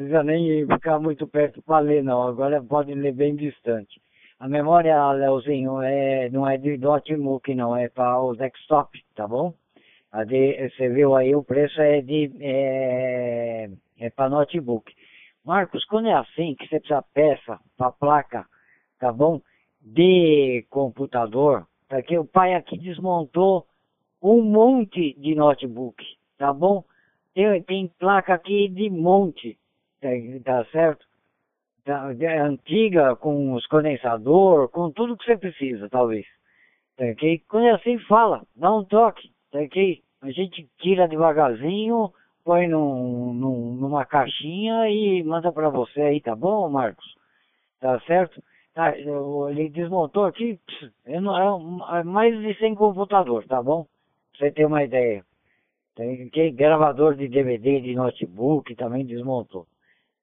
A: Precisa nem ficar muito perto para ler, não. Agora pode ler bem distante. A memória, Leozinho, é, não é de notebook, não, é para o desktop, tá bom? A de, você viu aí, o preço é de é, é para notebook. Marcos, quando é assim que você precisa peça para placa, tá bom? De computador, tá que o pai aqui desmontou um monte de notebook, tá bom? Tem, tem placa aqui de monte, tá, certo? É antiga, com os condensador, com tudo que você precisa, talvez. Tá ok? Quando é assim, fala, dá um toque, tá ok? A gente tira devagarzinho, põe num, num, numa caixinha e manda para você aí, tá bom, Marcos? Tá certo? Tá, ele desmontou aqui, não, é, é mais de 100 computador, tá bom? Pra você ter uma ideia. Tem gravador de DVD, de notebook, também desmontou.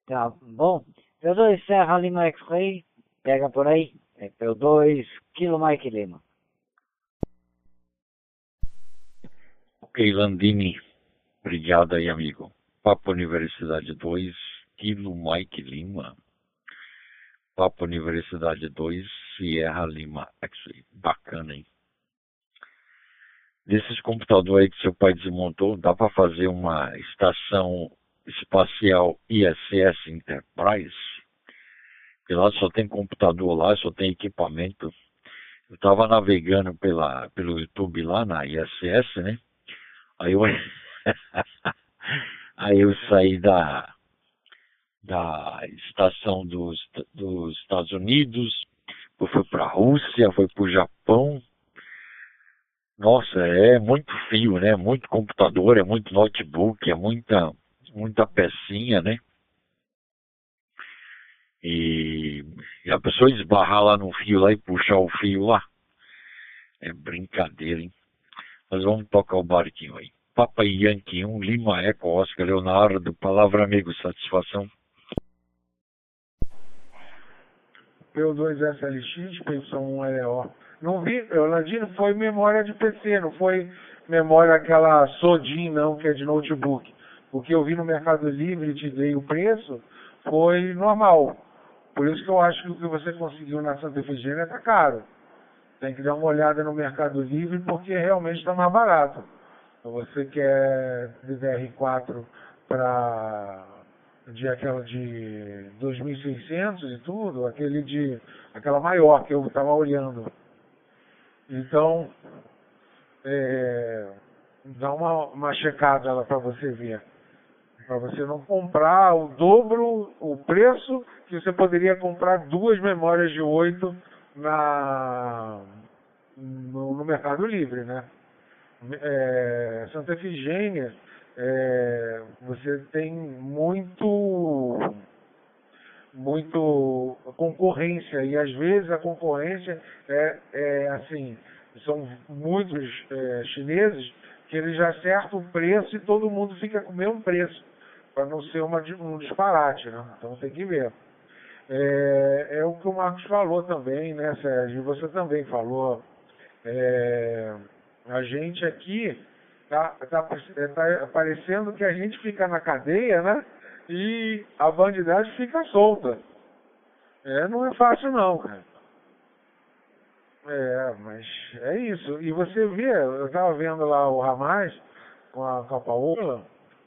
A: Tá bom? P2 Serra Lima X-Ray, pega por aí. É P2 Kilo Mike Lima.
C: Ok, Landini. Obrigado aí, amigo. Papo Universidade 2, Kilo Mike Lima. Papo Universidade 2, Sierra Lima X-Ray. Bacana, hein? Desses computadores aí que seu pai desmontou, dá para fazer uma estação espacial ISS Enterprise? E lá só tem computador lá, só tem equipamento. Eu estava navegando pela, pelo YouTube lá na ISS, né? Aí eu, aí eu saí da, da estação dos, dos Estados Unidos, fui para a Rússia, fui para o Japão, nossa, é muito fio, né? Muito computador, é muito notebook, é muita, muita pecinha, né? E, e a pessoa esbarrar lá no fio lá e puxar o fio lá. É brincadeira, hein? Mas vamos tocar o barquinho aí. Papa Yankee 1, Lima Eco, Oscar Leonardo, palavra amigo, satisfação.
B: P2SLX, PY1LO. Não vi, Orlandino, foi memória de PC, não foi memória aquela Sodin, não, que é de notebook. O que eu vi no Mercado Livre e te dei o preço foi normal. Por isso que eu acho que o que você conseguiu na Santa Efigênia está caro. Tem que dar uma olhada no Mercado Livre porque realmente está mais barato. Você quer DDR4 para de aquela de 2600 e tudo, aquele de aquela maior que eu estava olhando. Então, é, dá uma, uma checada lá para você ver. Para você não comprar o dobro, o preço que você poderia comprar duas memórias de 8 na, no, no Mercado Livre, né? É, Santa Efigênia, é, você tem muito muito concorrência e às vezes a concorrência é, é assim são muitos é, chineses que eles acertam o preço e todo mundo fica com o mesmo preço para não ser uma, um disparate, né? Então tem que ver. É, é, o que o Marcos falou também, né, Sérgio? Você também falou. É, a gente aqui tá, tá, tá parecendo que a gente fica na cadeia, né? e a bandidagem fica solta. É, não é fácil não, cara. É, mas é isso. E você vê, eu estava vendo lá o Ramaz com a, com a Paola,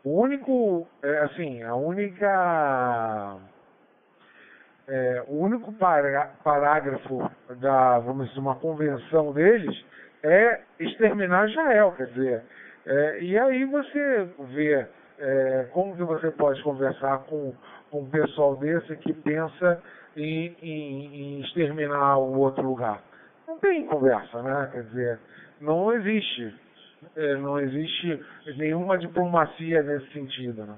B: o único, é, assim, a única, é, o único pará, parágrafo da, vamos dizer, uma convenção deles é exterminar Israel, quer dizer, é, e aí você vê é, como que você pode conversar com, com um pessoal desse que pensa em, em, em exterminar o outro lugar? Não tem conversa, né? Quer dizer, não existe. É, não existe nenhuma diplomacia nesse sentido, né?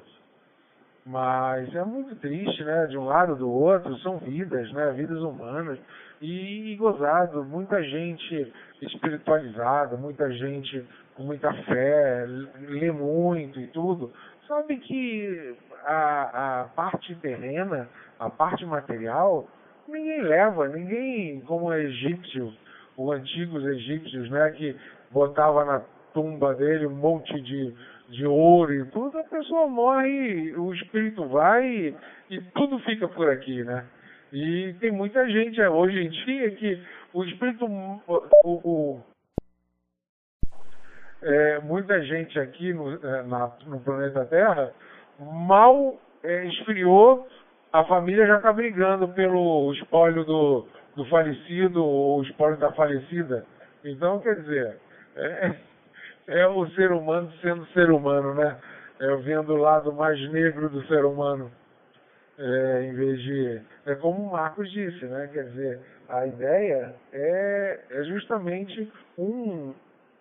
B: Mas é muito triste, né? De um lado do outro, são vidas, né? Vidas humanas. E, e gozado, muita gente espiritualizada, muita gente com muita fé, lê muito e tudo, sabe que a, a parte terrena, a parte material, ninguém leva, ninguém, como o egípcio, os antigos egípcios, né, que botava na tumba dele um monte de, de ouro e tudo, a pessoa morre, o espírito vai e, e tudo fica por aqui, né? E tem muita gente hoje em dia que o espírito, o, o é, muita gente aqui no, é, na, no planeta Terra mal é, esfriou, a família já está brigando pelo espólio do, do falecido ou o espólio da falecida. Então, quer dizer, é, é o ser humano sendo ser humano, né? É vendo o lado mais negro do ser humano. É, em vez de. É como o Marcos disse, né? Quer dizer, a ideia é, é justamente um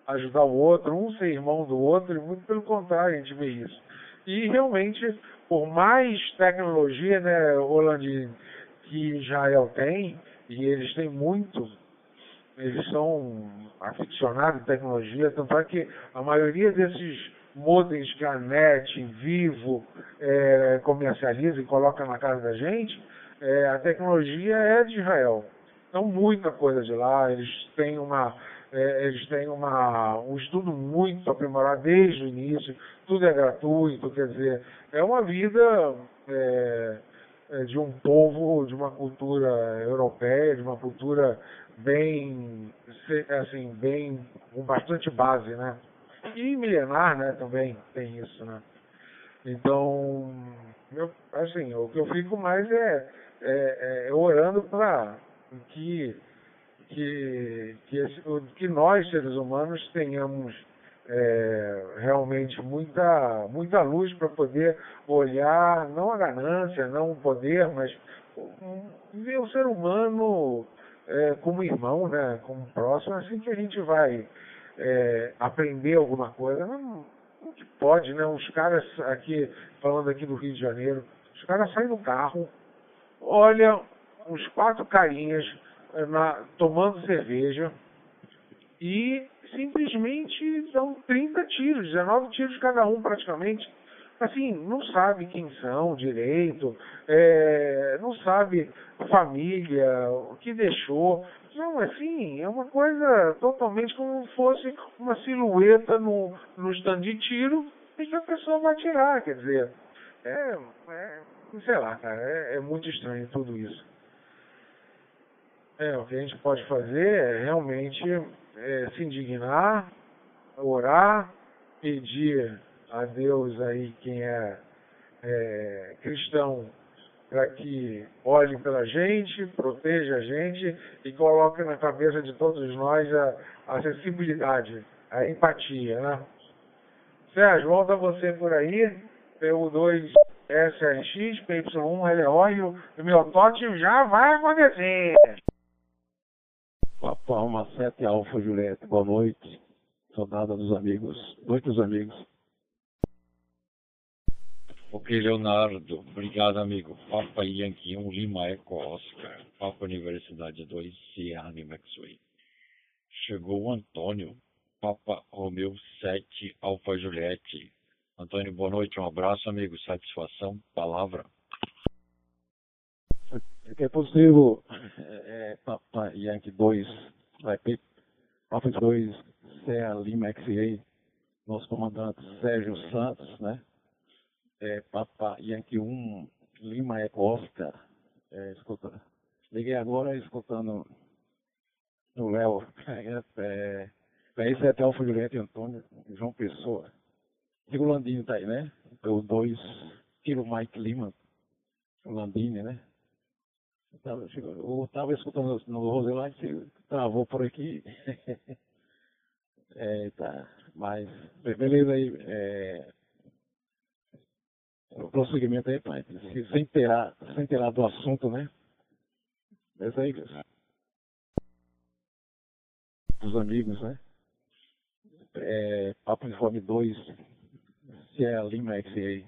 B: ajudar o outro, um ser irmão do outro, e muito pelo contrário, a gente vê isso. E realmente, por mais tecnologia, né, Rolandinho, que Israel tem, e eles têm muito, eles são aficionados em tecnologia, tanto é que a maioria desses modems que a NET, Vivo, é, comercializa e coloca na casa da gente, é, a tecnologia é de Israel. Então, muita coisa de lá, eles têm uma é, eles têm uma, um estudo muito aprimorado desde o início, tudo é gratuito, quer dizer, é uma vida é, é, de um povo, de uma cultura europeia, de uma cultura bem, assim, bem, com bastante base, né? E milenar, né, também tem isso, né? Então, eu, assim, o que eu fico mais é, é, é orando para que que, que, que nós, seres humanos, tenhamos é, realmente muita, muita luz para poder olhar, não a ganância, não o poder, mas ver o ser humano é, como irmão, né, como próximo, assim que a gente vai é, aprender alguma coisa. Não, não pode, né? Os caras aqui, falando aqui do Rio de Janeiro, os caras saem do carro, olham uns quatro carinhas na, tomando cerveja e simplesmente dão 30 tiros, 19 tiros cada um praticamente. Assim, não sabe quem são direito, é, não sabe família, o que deixou. Não, assim, é uma coisa totalmente como se fosse uma silhueta no, no stand de tiro e que a pessoa vai tirar, quer dizer. É, é sei lá, cara, é, é muito estranho tudo isso. É, o que a gente pode fazer é realmente é, se indignar, orar, pedir a Deus aí quem é, é cristão para que olhe pela gente, proteja a gente e coloque na cabeça de todos nós a, a sensibilidade, a empatia, né? Sérgio, volta você por aí, PU2 SRX, PY1 LO e o meu toque já vai acontecer.
E: Papa Alma 7 Alfa Juliette, boa noite. Soldada dos amigos. Noite dos amigos.
C: Ok, Leonardo. Obrigado, amigo. Papa Yankee 1 Lima Eco Oscar. Papa Universidade 2 Sierra Lima X-Way. Chegou o Antônio. Papa Romeu 7 Alfa Juliette. Antônio, boa noite. Um abraço, amigo. Satisfação. Palavra.
E: É possível é, é, Papa Yankee 2, vai, Papa 2, Serra Lima XA, nosso comandante Sérgio Santos, né? É, Papa Yankee 1, Lima Eco Oscar, é, escuta, liguei agora escutando o Léo, é, é, PR7 Alfa Juliette Antônio, João Pessoa, Digo Landini tá aí, né? O 2, Kilo Mike Lima, o Landini, né? Tava, eu estava escutando no Roselite, travou por aqui. é, tá. Mas, beleza aí. É, o prosseguimento aí, pai. Sem terá, sem terá do assunto, né? É isso aí, Os amigos, né? É, Papo Informe 2, se é a Lima XA.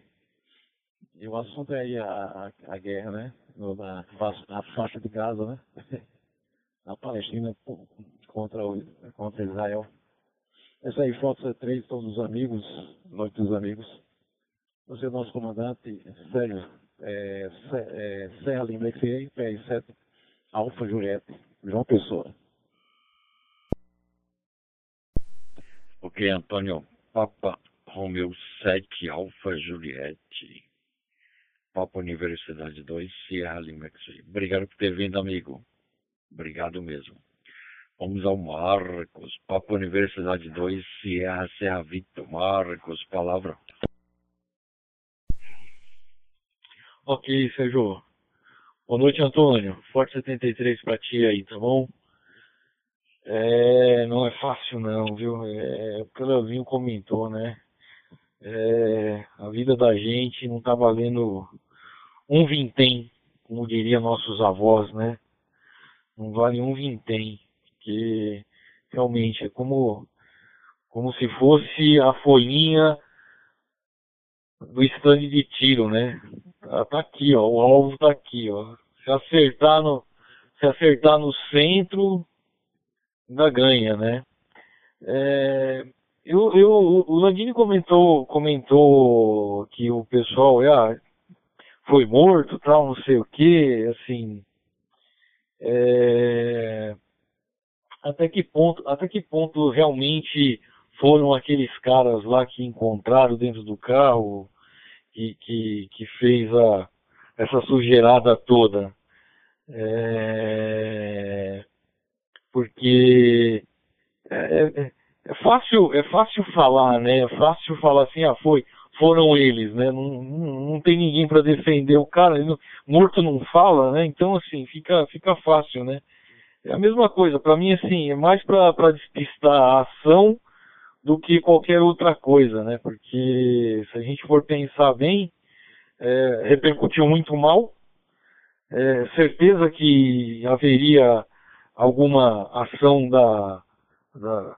E: E o assunto é aí a, a, a guerra, né? no, na, na faixa de Gaza, né? Na Palestina contra, o, contra Israel. Essa aí, foto 3, todos os amigos, noite dos amigos. É nosso comandante, Sérgio, é, é, Serra Lima XA, PR7, Alfa Juliette, João Pessoa.
C: Ok, Antônio. Papa Romeu 7, Alfa Juliette. Papa Universidade 2, Sierra Lima Obrigado por ter vindo, amigo. Obrigado mesmo. Vamos ao Marcos, Papo Universidade 2, Sierra, Serra Vitor, Marcos, palavra.
D: Ok, Sérgio. Boa noite, Antônio. Forte 73 pra ti aí, tá bom? É, não é fácil não, viu? É, o que o Leozinho comentou, né? É, a vida da gente não tá valendo um vintém, como diriam nossos avós, né? Não vale um vintém, porque realmente é como, como se fosse a folhinha do stand de tiro, né? Tá, tá aqui, ó, o alvo tá aqui, ó. Se acertar no, se acertar no centro, ainda ganha, né? É, eu, eu, o Landini comentou, comentou que o pessoal ah, foi morto, tal, não sei o que, assim, é, até que ponto, até que ponto realmente foram aqueles caras lá que encontraram dentro do carro que, que, que fez a, essa sujeirada toda. É, porque é, é, é, fácil, é fácil falar, né? É fácil falar assim, ah, foi, foram eles, né? Não, não, não tem ninguém para defender o cara, não, morto não fala, né? Então assim, fica, fica fácil, né? É a mesma coisa, para mim assim, é mais para despistar a ação do que qualquer outra coisa, né? Porque se a gente for pensar bem, é, repercutiu muito mal. É, certeza que haveria alguma ação da, da,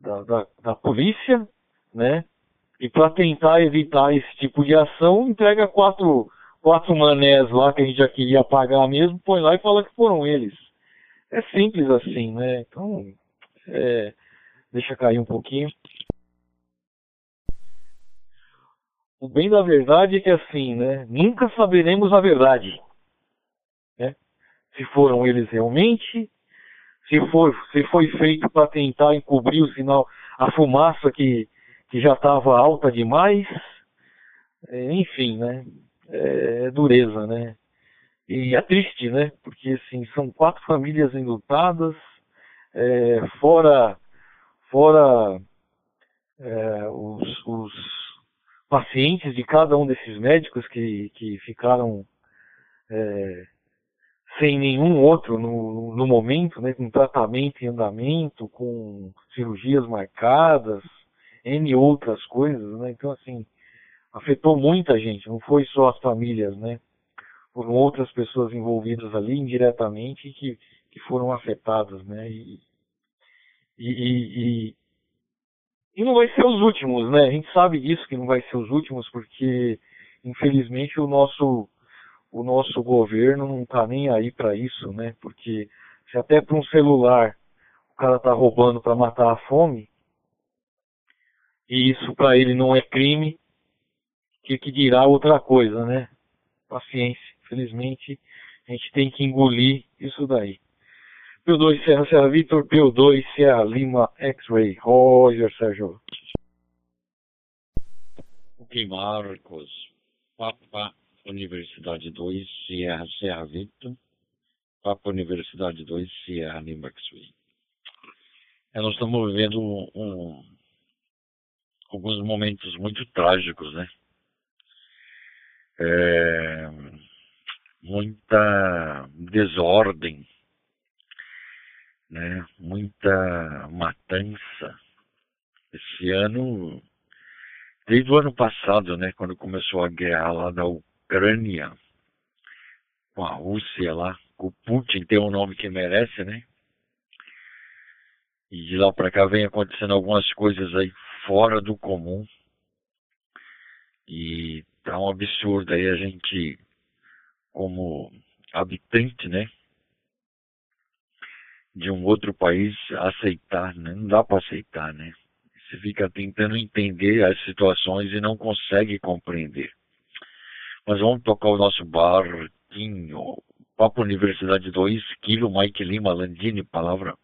D: da, da, da polícia, né? E para tentar evitar esse tipo de ação, entrega quatro, quatro manés lá que a gente já queria pagar mesmo, põe lá e fala que foram eles. É simples assim, né? Então, é, Deixa cair um pouquinho. O bem da verdade é que assim, né? Nunca saberemos a verdade. Né? Se foram eles realmente, se foi, se foi feito para tentar encobrir o sinal, a fumaça que, que já estava alta demais. É, enfim, né? É, é dureza, né? E é triste, né? Porque assim, são quatro famílias enlutadas, é, fora fora é, os, os, pacientes de cada um desses médicos que, que ficaram é, sem nenhum outro no, no momento, né, com tratamento em andamento, com cirurgias marcadas, N outras coisas, né? Então, assim, afetou muita gente, não foi só as famílias, né? Foram outras pessoas envolvidas ali indiretamente que, que foram afetadas, né? E, e, e, e, não vai ser os últimos, né? A gente sabe disso que não vai ser os últimos, porque infelizmente o nosso o nosso governo não está nem aí para isso, né? Porque se até para um celular o cara tá roubando para matar a fome, e isso para ele não é crime, que que dirá outra coisa, né? Paciência. Infelizmente, a gente tem que engolir isso daí. P2 Serra Serra Vitor, P2 Serra Lima X-Ray. Roger Sérgio.
C: Ok, Marcos. Papa Universidade 2, Sierra Serra Vitor. Papa Universidade 2, Sierra Lima X-Ray. É, nós estamos vivendo um, alguns momentos muito trágicos, né? É, muita desordem né? muita matança. Esse ano, desde o ano passado, né, quando começou a guerra lá da Ucrânia, com a Rússia lá, o Putin tem um nome que merece, né? E de lá para cá vem acontecendo algumas coisas aí fora do comum. E tá um absurdo aí a gente, como habitante, né? De um outro país aceitar, né? Não dá para aceitar, né? Você fica tentando entender as situações e não consegue compreender. Mas vamos tocar o nosso barquinho. Papo Universidade 2, Kilo Mike Lima, Landini, palavra.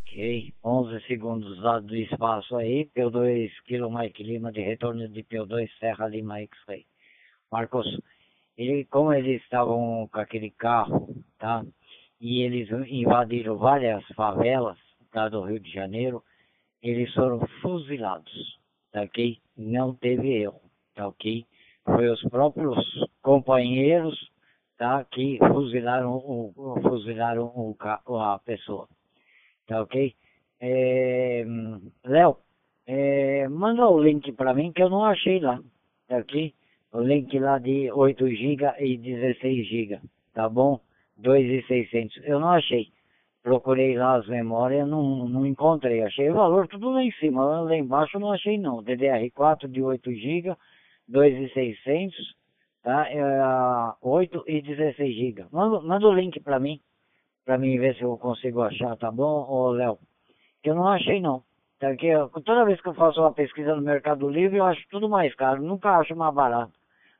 A: Ok, 11 segundos dado do espaço aí, P2 Kilo Mike Lima de retorno de P2 Serra Lima X-Ray. Marcos, ele, como eles estavam com aquele carro, tá? E eles invadiram várias favelas tá, do Rio de Janeiro, eles foram fuzilados, tá ok? Não teve erro, tá ok? Foi os próprios companheiros, tá, que fuzilaram o, fuzilaram o, a pessoa, tá ok? É, Léo, é, manda o link para mim que eu não achei lá, tá ok? O link lá de 8 GB e 16 GB, tá bom? 2.600. Eu não achei. Procurei lá as memórias, não, não encontrei. Achei o valor tudo lá em cima. Lá embaixo não achei não. DDR4 de 8 GB, 2.600, tá? É, 8 e 16 GB. Manda, manda o link pra mim, pra mim ver se eu consigo achar, tá bom, Léo? Que eu não achei não. Tá aqui, toda vez que eu faço uma pesquisa no Mercado Livre, eu acho tudo mais caro. Nunca acho mais barato.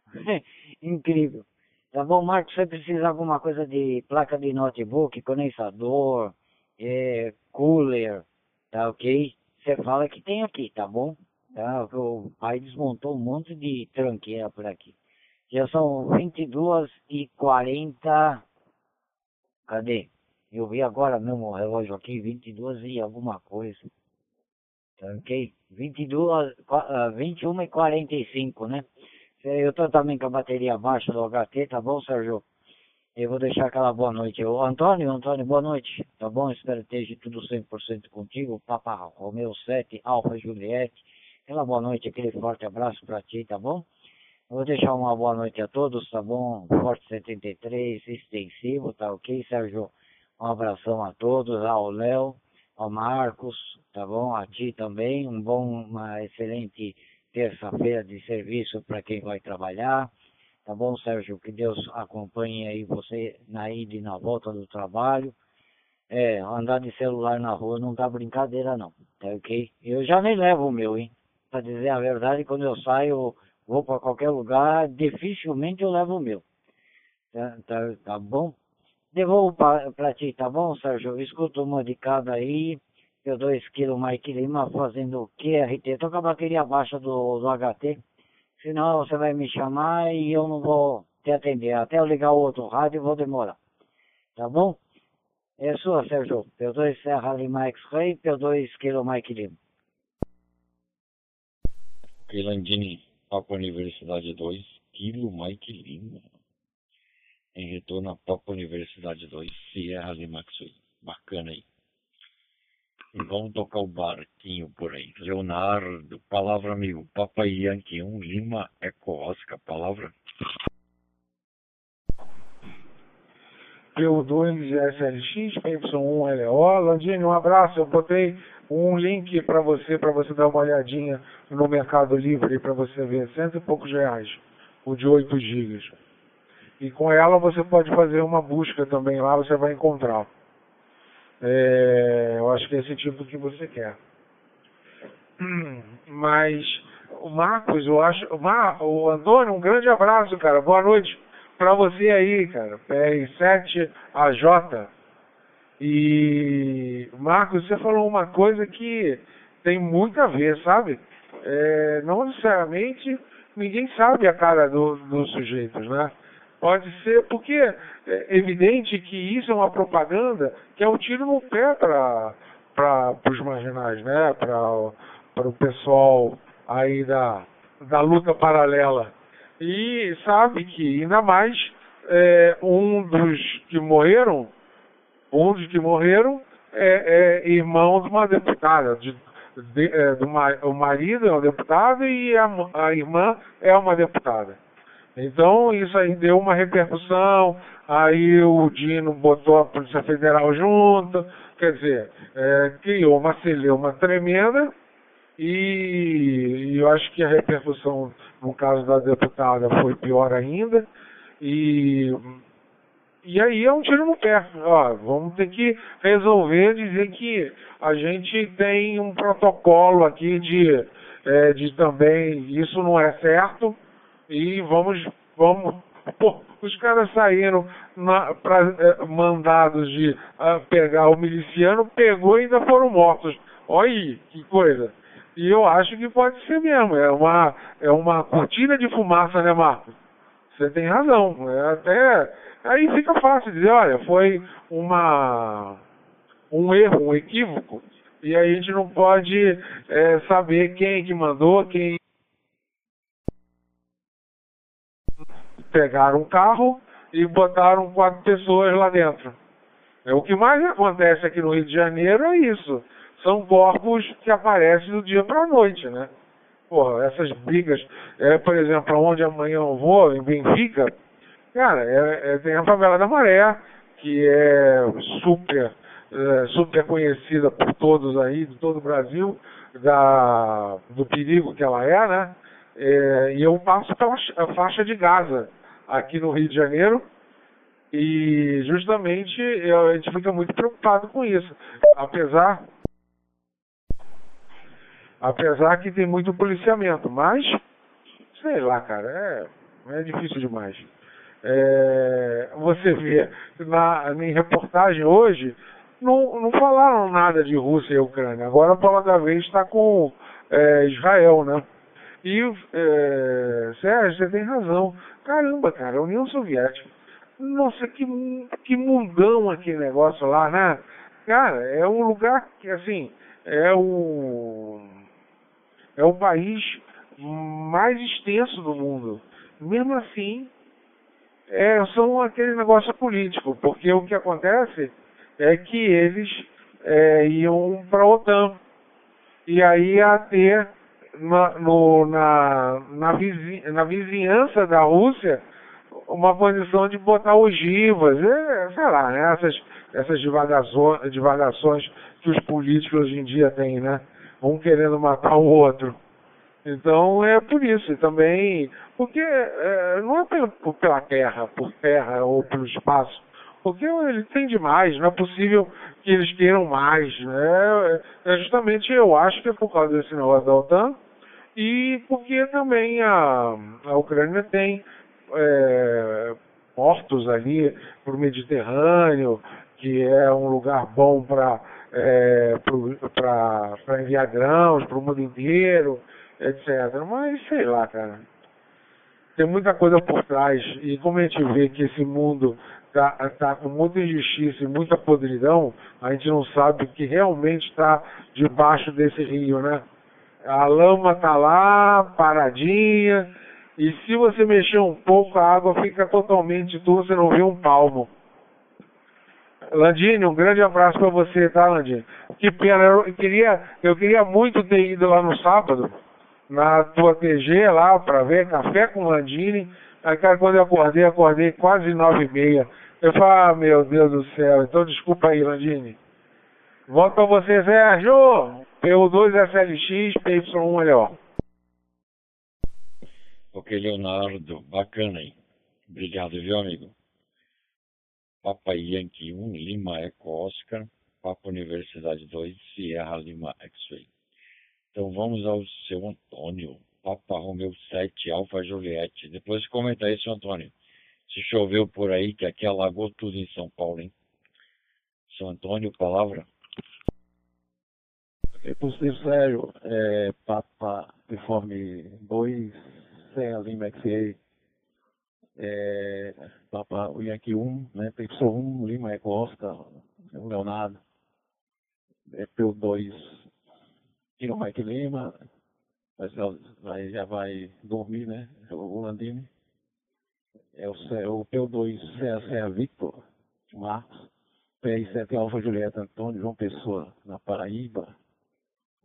A: Incrível. Tá bom, Marcos, você precisa de alguma coisa de placa de notebook, condensador, é, cooler, tá ok? Você fala que tem aqui, tá bom? Tá? O pai desmontou um monte de tranqueira por aqui. Já são 22 e 40. Cadê? Eu vi agora mesmo o relógio aqui, 22 e alguma coisa. Tá ok? 22, 21 e 45, né? Eu tô também com a bateria baixa do HT, tá bom, Sérgio? Eu vou deixar aquela boa noite. O Antônio, Antônio, boa noite. Tá bom? Espero que esteja tudo 100% contigo. Papa Romeu 7, Alfa Juliette. Aquela boa noite, aquele forte abraço pra ti, tá bom? Eu vou deixar uma boa noite a todos, tá bom? Forte 73, extensivo, tá ok, Sérgio? Um abração a todos, ao Léo, ao Marcos, tá bom? A ti também. Um bom, uma excelente terça-feira de serviço para quem vai trabalhar. Tá bom, Sérgio? Que Deus acompanhe aí você na ida e na volta do trabalho. É, andar de celular na rua não tá brincadeira não, tá ok? Eu já nem levo o meu, hein? Pra dizer a verdade, quando eu saio, vou para qualquer lugar, dificilmente eu levo o meu. Tá, tá, tá bom? Devolvo para ti, tá bom, Sérgio? Escuta uma de cada aí eu 2 kg Mike Lima fazendo o. Tô com a bateria baixa do, do HT. Senão você vai me chamar e eu não vou te atender. Até eu ligar o outro rádio vou demorar. Tá bom? É sua, Sérgio. P2 Serra Lima X-Ray, P2 kg Mike Lima.
C: Landini, Papa Universidade 2, Kilo Mike Lima. Em retorno a Papa Universidade 2, Sierra Lima X-Ray. Bacana aí. E vamos tocar o barquinho por aí. Leonardo, palavra amigo. Papai Yankee 1, Lima, Eco Oscar, palavra.
B: P2 SLX, PY1 LO. Landini, um abraço. Eu botei um link para você, para você dar uma olhadinha no Mercado Livre, para você ver. Cento e poucos reais, o de 8 gigas. E com ela você pode fazer uma busca também lá, você vai encontrar. É, eu acho que é esse tipo que você quer. Mas o Marcos, eu acho. O, Mar, o Antônio, um grande abraço, cara. Boa noite para você aí, cara. PR7AJ. E Marcos, você falou uma coisa que tem muito a ver, sabe? É, não necessariamente ninguém sabe a cara do, dos sujeitos, né? Pode ser porque é evidente que isso é uma propaganda que é um tiro no pé para os marginais, né? Para o pessoal aí da, da luta paralela. E sabe que ainda mais é, um dos que morreram, um dos que morreram é, é irmão de uma deputada, de, de, é, o marido é um deputado e a, a irmã é uma deputada. Então isso aí deu uma repercussão, aí o Dino botou a Polícia Federal junto, quer dizer, é, criou uma celeuma tremenda e, e eu acho que a repercussão no caso da deputada foi pior ainda e e aí é um tiro no pé. Ó, vamos ter que resolver dizer que a gente tem um protocolo aqui de, é, de também isso não é certo e vamos, vamos, pô, os caras saíram na, pra, eh, mandados de uh, pegar o miliciano, pegou e ainda foram mortos. Olha aí, que coisa. E eu acho que pode ser mesmo, é uma, é uma cortina de fumaça, né, Marcos? você tem razão. É até aí fica fácil dizer, olha, foi uma um erro, um equívoco. E aí a gente não pode é, saber quem que mandou, quem pegaram um carro e botaram quatro pessoas lá dentro. É, o que mais acontece aqui no Rio de Janeiro é isso. São corpos que aparecem do dia para a noite, né? Porra, essas brigas, é, por exemplo, onde amanhã eu vou, em Benfica, cara, é, é, tem a favela da Maré, que é super, é, super conhecida por todos aí, de todo o Brasil, da, do perigo que ela é, né? É, e eu passo pela faixa de Gaza, aqui no Rio de Janeiro, e justamente a gente fica muito preocupado com isso. Apesar apesar que tem muito policiamento, mas sei lá, cara, é, é difícil demais. É, você vê na, em reportagem hoje não, não falaram nada de Rússia e Ucrânia. Agora a da vez está com é, Israel, né? E é, Sérgio, você tem razão. Caramba, cara, União Soviética nossa, que, que mundão aquele negócio lá, né? Cara, é um lugar que, assim, é o, é o país mais extenso do mundo. Mesmo assim, é, são aquele negócio político, porque o que acontece é que eles é, iam para a OTAN. E aí ia ter na, no, na, na, vizinha, na vizinhança da Rússia uma condição de botar ogivas, é, sei lá, né? essas, essas divagações, que os políticos hoje em dia têm, né? Um querendo matar o outro. Então é por isso também, porque é, não é pela, pela terra, por terra ou pelo espaço, porque ele tem demais, não é possível que eles queiram mais. Né? É justamente eu acho que é por causa desse negócio da OTAN e porque também a, a Ucrânia tem é, portos ali para o Mediterrâneo, que é um lugar bom para é, para enviar grãos para o mundo inteiro, etc. Mas sei lá, cara. Tem muita coisa por trás. E como a gente vê que esse mundo tá, tá com muita injustiça e muita podridão, a gente não sabe o que realmente está debaixo desse rio, né? A lama tá lá, paradinha, e se você mexer um pouco, a água fica totalmente dura, você não vê um palmo. Landine, um grande abraço para você, tá, Landine? Que pena, eu queria, eu queria muito ter ido lá no sábado, na tua TG lá, para ver café com Landine. Aí, cara, quando eu acordei, acordei quase nove e meia. Eu falei, ah, meu Deus do céu, então desculpa aí, Landine. Volto para você, Sérgio. PU2SLX, PY1LO.
C: Ok, Leonardo, bacana aí. Obrigado, viu, amigo? Papa Yankee 1, Lima Eco Oscar, Papa Universidade 2, Sierra Lima X-Ray. Então vamos ao seu Antônio, Papa Romeo 7, Alfa Juliette. Depois comenta aí, seu Antônio. Se choveu por aí, que aqui alagou tudo em São Paulo, hein? Seu Antônio, palavra.
E: É possível, Sérgio, é, Papa Uniforme 2, Serra Lima XA, é, Papa, o Yankee 1, né, Pepso 1, Lima Eco Oscar, Leonardo, é, P2, Tiro Mike Lima, vai, já vai dormir, né, o Landini, é o, o P2 Serra, Serra Victor, Marcos, PR7 Alfa Julieta Antônio, João Pessoa, na Paraíba,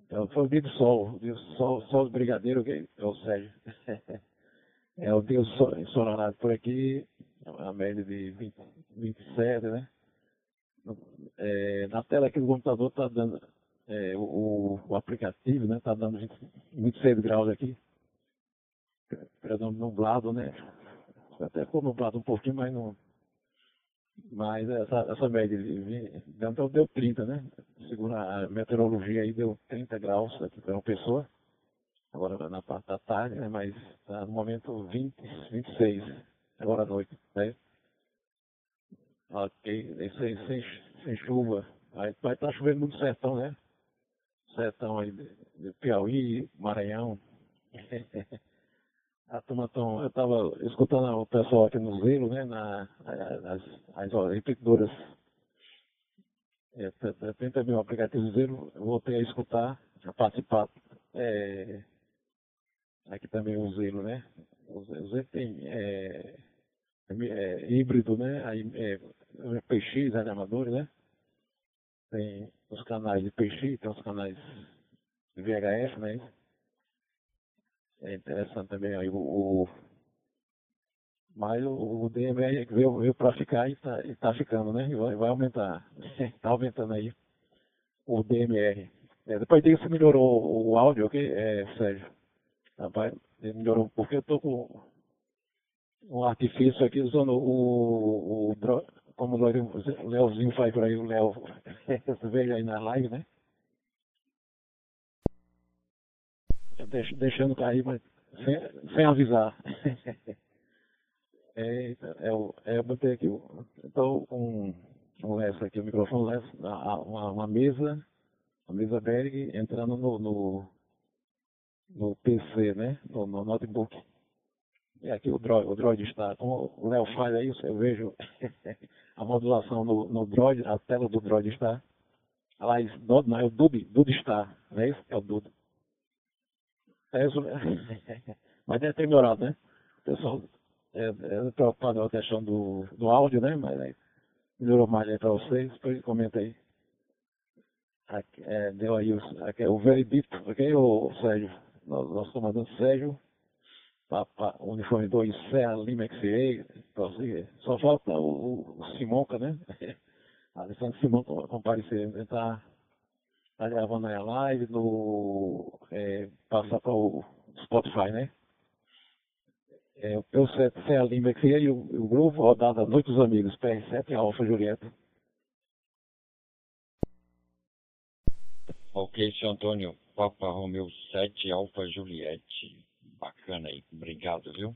E: então, foi o dia do sol, o do sol, sol do brigadeiro, que é o Sérgio. é o dia ensolarado por aqui, a média de 20, 27, né? É, na tela aqui do computador está dando, é, o, o, aplicativo, né? Está dando 20, 26 graus aqui. Perdão, nublado, né? Até ficou nublado um pouquinho, mas não, mas essa, essa média de dentro deu 30, né? Segundo a meteorologia aí deu 30 graus aqui para uma pessoa. Agora na parte da tarde, né? Mas tá no momento 20, 26, agora à noite, né? Ok, sem, sem, sem chuva. Aí vai estar tá chovendo muito sertão, né? Sertão aí de, de Piauí, Maranhão. A turma tão, eu estava escutando o pessoal aqui no Zelo, né, na, as, as, as repetidoras. É, tem também o aplicativo Zelo, eu voltei a escutar, a participar. É, aqui também o Zelo, né? O Zelo tem é, é, híbrido, né? Aí, é, PX, animadores, né? Tem os canais de PX, tem os canais de VHF, né? É interessante também aí o, o mas o, o DMR veio, veio para ficar e está tá ficando, né? Vai, vai aumentar. Está aumentando aí o DMR. É, depois disso melhorou o, o áudio, ok, é, Sérgio? Rapaz, melhorou porque eu tô com um artifício aqui usando o, o, o como o Leozinho faz por aí, o Léo veio aí na live, né? Deixando cair, mas sem, sem avisar. é, é, é, eu botei aqui, então, um, um Lessa aqui, o microfone Lessa, uma, uma mesa, uma mesa Berg entrando no, no, no PC, né? No, no notebook. E aqui o Droid, o Droid está, como o Léo faz aí, eu vejo a modulação no, no Droid, a tela do Droid está. Lá, não, é o Dub, Dub está, não é isso? É o Dub. É mas deve ter melhorado, né? O pessoal é, é preocupado com a questão do, do áudio, né? Mas aí, melhorou mais aí para vocês, depois comenta aí. Aqui, é, deu aí o, aqui, o veredito, ok, o Sérgio? Nosso comandante Sérgio, uniforme 2 Serra Lima XA, só falta o, o Simonca, né? Alessandro Simonca comparecer, ele tá gravando aí a live, no, é, passar para o Spotify, né? É, o P7 Serra Lima XA e o, o grupo rodada Noite dos Amigos, PR7 Alfa Julieta.
C: Ok, seu Antônio. Papa Romeu 7 Alfa Juliette. Bacana aí. Obrigado, viu?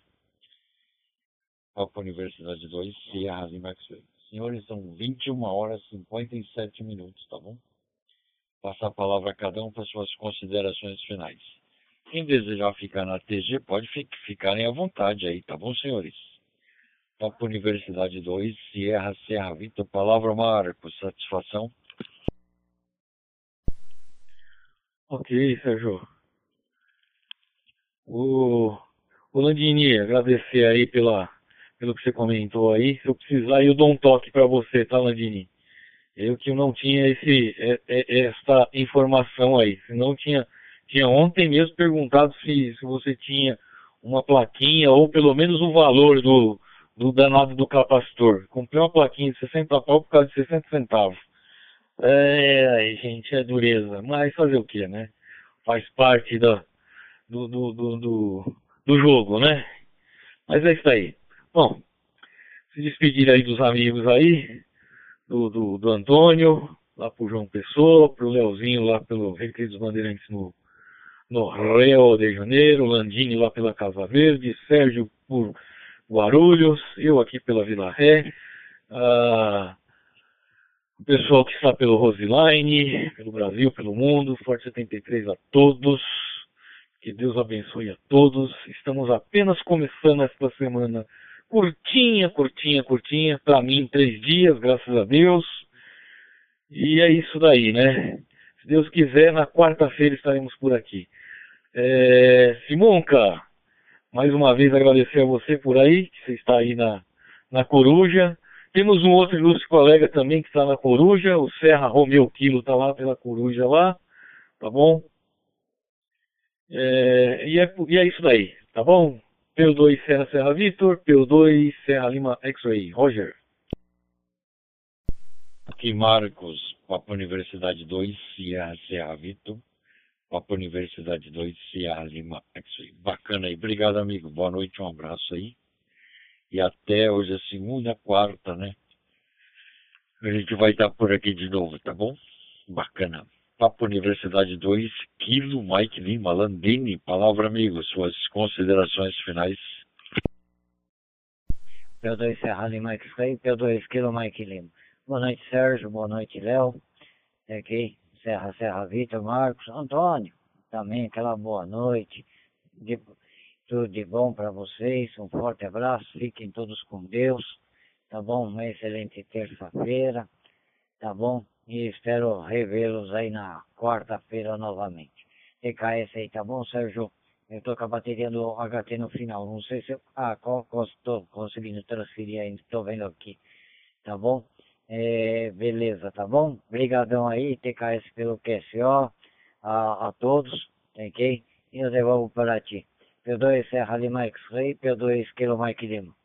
C: Papa Universidade 2, Sierra Lima Senhores, são 21 horas e 57 minutos, tá bom? Passar a palavra a cada um para suas considerações finais. Quem desejar ficar na TG, pode ficarem à vontade aí, tá bom, senhores? Papa Universidade 2, Sierra Serra Vitor, palavra Marcos, satisfação.
D: Ok, Sérgio. O, o Landini, agradecer aí pela, pelo que você comentou aí. Se eu precisar, eu dou um toque para você, tá, Landini? Eu que não tinha esse, é, é, essa informação aí. Senão tinha, tinha ontem mesmo perguntado se, se você tinha uma plaquinha ou pelo menos o valor do, do danado do capacitor. Comprei uma plaquinha de 60 pau por causa de 60 centavos. É, gente, é dureza. Mas fazer o que, né? Faz parte da, do, do, do, do, do jogo, né? Mas é isso aí. Bom, se despedir aí dos amigos aí, do, do, do Antônio, lá pro João Pessoa, pro Leozinho lá pelo Recreio dos Bandeirantes no, no Rio de Janeiro, Landini lá pela Casa Verde, Sérgio por Guarulhos, eu aqui pela Vila Ré, ah, o pessoal que está pelo Roseline, pelo Brasil, pelo mundo, Forte 73 a todos. Que Deus abençoe a todos. Estamos apenas começando esta semana curtinha, curtinha, curtinha. Para mim, três dias, graças a Deus. E é isso daí, né? Se Deus quiser, na quarta-feira estaremos por aqui. É... Simonca, mais uma vez agradecer a você por aí, que você está aí na, na Coruja. Temos um outro ilustre colega também que está na Coruja, o Serra Romeu Quilo está lá pela Coruja lá, tá bom? É, e, é, e é isso daí, tá bom? PO2 Serra Serra Vitor, PO2 Serra Lima X-Ray, Roger.
C: Aqui Marcos, Papa Universidade 2, Serra Serra Vitor, Papa Universidade 2, Serra Lima X-Ray. Bacana aí, obrigado amigo, boa noite, um abraço aí e até hoje é segunda, quarta, né? A gente vai estar por aqui de novo, tá bom? Bacana. Papo Universidade 2, Kilo Mike Lima, Landini, palavra amigo, suas considerações finais.
A: P2 Serra Lima X-Ray, P2 Kilo Mike Lima. Boa noite, Sérgio, boa noite, Léo. Aqui, Serra Serra Vitor, Marcos, Antônio, também aquela boa noite. De Tudo de bom para vocês, um forte abraço, fiquem todos com Deus, tá bom? Uma excelente terça-feira, tá bom? E espero revê-los aí na quarta-feira novamente. TKS aí, tá bom, Sérgio? Eu tô com a bateria do HT no final, não sei se eu... Ah, estou conseguindo transferir ainda, tô vendo aqui, tá bom? É, beleza, tá bom? Obrigadão aí, TKS pelo QSO, a, a todos, ok? E eu devolvo para ti. P2 Serra Lima X-Ray, P2 Kilo Mike Lima.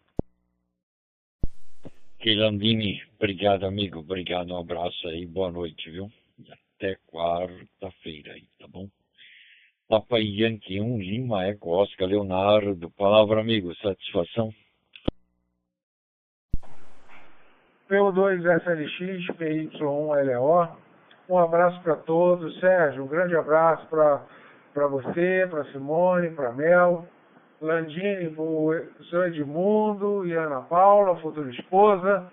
C: Quilandini, obrigado amigo, obrigado, um abraço aí, boa noite, viu? E até quarta-feira aí, tá bom? Papai Yankee 1, Lima, Eco, Oscar, Leonardo, palavra amigo, satisfação?
B: P2SLX, PY1LO, um abraço para todos, Sérgio, um grande abraço para você, para Simone, para Mel, Landini, o seu Edmundo e Ana Paula, futura esposa.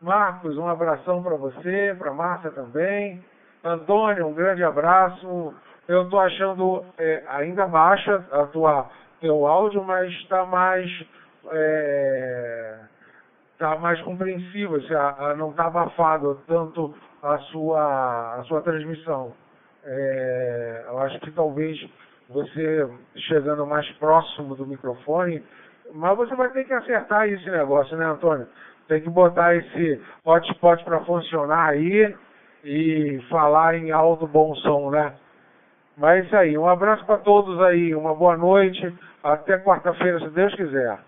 B: Marcos, um abração para você, para Márcia também. Antônio, um grande abraço. Eu estou achando é, ainda baixa a tua teu áudio, mas está mais é, tá mais compreensível, não está abafado tanto a sua a sua transmissão. É, eu acho que talvez você chegando mais próximo do microfone, mas você vai ter que acertar esse negócio, né, Antônio? Tem que botar esse hotspot para funcionar aí e falar em alto bom som, né? Mas é isso aí, um abraço para todos aí, uma boa noite, até quarta-feira, se Deus quiser.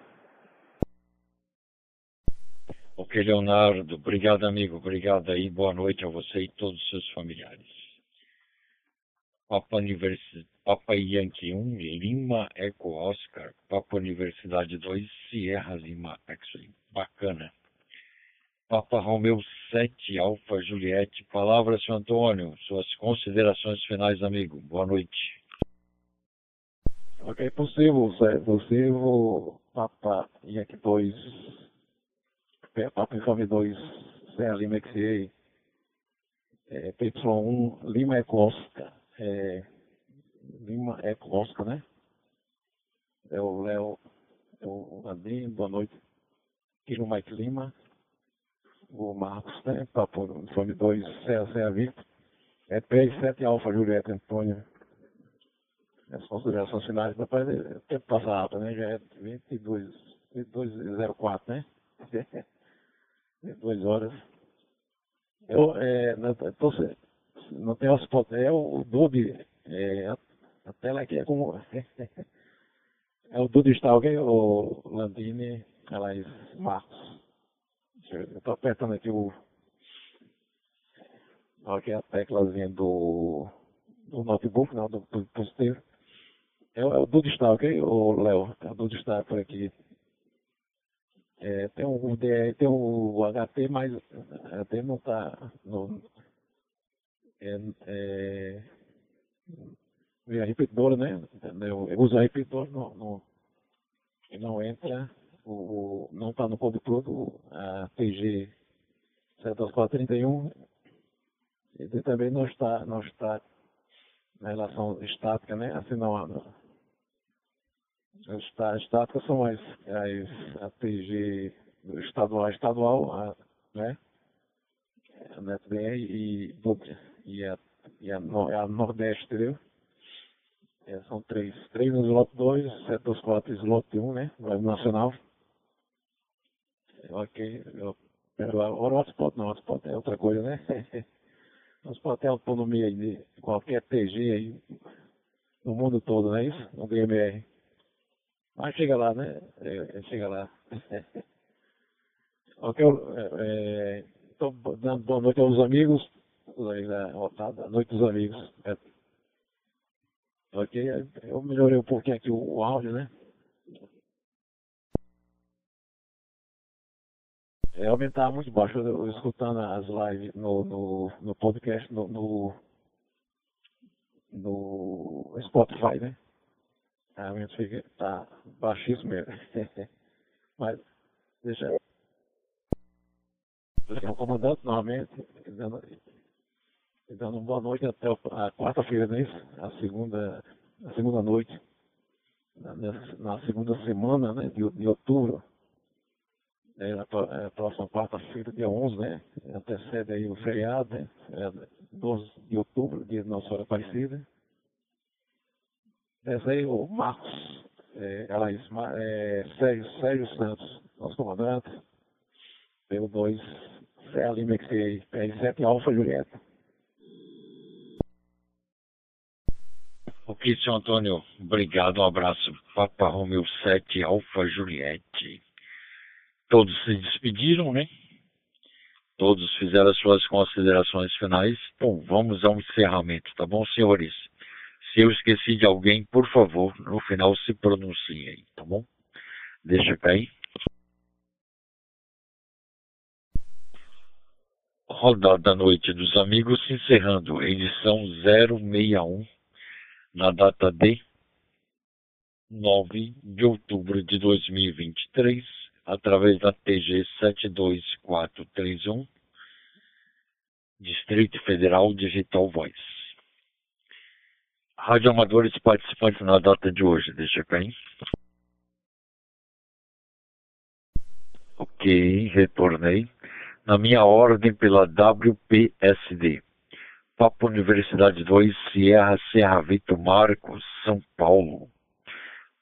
C: Ok, Leonardo, obrigado amigo, obrigado aí, boa noite a você e todos os seus familiares. Papa, Univers... Papa Yankee 1, Lima Eco Oscar, Papa Universidade 2, Sierra Lima X-Ray. Bacana. Papa Romeu 7, Alfa Juliette. Palavra, seu Antônio. Suas considerações finais, amigo. Boa noite.
E: Ok, possível, possível. Papa Yankee 2, Papa Informe 2, Sierra Lima XA, é, PY1, Lima Eco Oscar é, Lima é Costa, né? É o Léo, é o Andrinho, boa noite. Aqui no Mike Lima, o Marcos, né? Papo Fome 2, CA Victor. É 3, 7 Alfa Julieta Antônio. As considerações finais, depois o tempo passa rápido, né? Já é 22, 2204, né? 22 horas. Eu, é, tô, não tem hotspot, é o, o DUB, é, a, tela aqui é como. é o DUB Stalker, o Landini, é Marcos. Eu estou apertando aqui o. Aqui a teclazinha do, do notebook, não, do, posterior. É, é o Dude Stalker, o Léo, é o Dude Stalker aqui. É, tem o tem o HT, mas até não está é, é, a repetidora, né? Eu, uso a repetidora, não, não, não entra, o, o não está no código todo, a TG 7431, e também não está, não está na relação estática, né? Assim não, não as estáticas são as, as a TG estadual, estadual, a, né? A NetBR e e a, e a, a Nordeste, entendeu? É, são três. Três no slot 2, 724 slot 1, né? Web nacional. Ok, eu quero o hotspot, não, hotspot é outra coisa, né? hotspot é autonomia de qualquer TG aí no mundo todo, não é isso? No DMR. Mas chega lá, né? É, é chega lá. ok, estou é, dando boa noite aos amigos aí na rodada, Noite dos Amigos. É. Ok, eu melhorei um pouquinho aqui o, o áudio, né? É, aumentar muito baixo, eu, eu, escutando as lives no, no, no podcast, no, no, no Spotify, né? Realmente fica, tá baixíssimo mesmo. Mas, deixa. O comandante, normalmente, dando uma boa noite até a quarta-feira, não é isso? A segunda, a segunda noite. na segunda semana né, de, de outubro, é, na, é, próxima quarta-feira, dia 11, né? Antecede aí o feriado, né? É, 12 de outubro, dia de Nossa Senhora Aparecida. Aí, o Marcos, é, Alaís, é, Sérgio, Sérgio Santos, nosso comandante, pelo 2, CA Lima XA, PR7 Alfa Julieta.
C: Ok, senhor Antônio, obrigado, um abraço. Papa Romeu 7, Alfa Juliette. Todos se despediram, né? Todos fizeram as suas considerações finais. Bom, vamos ao encerramento, tá bom, senhores? Se eu esqueci de alguém, por favor, no final se pronuncie aí, tá bom? Deixa cair. Rodada Noite dos Amigos, encerrando edição 061, na data de 9 de outubro de 2023 através da TG 72431, Distrito Federal Digital Voice. Rádio Amadores participantes na data de hoje, deixa eu cair. Ok, retornei. Na minha ordem pela WPSD. Papo Universidade 2, Sierra Serra Vitor Marcos, São Paulo.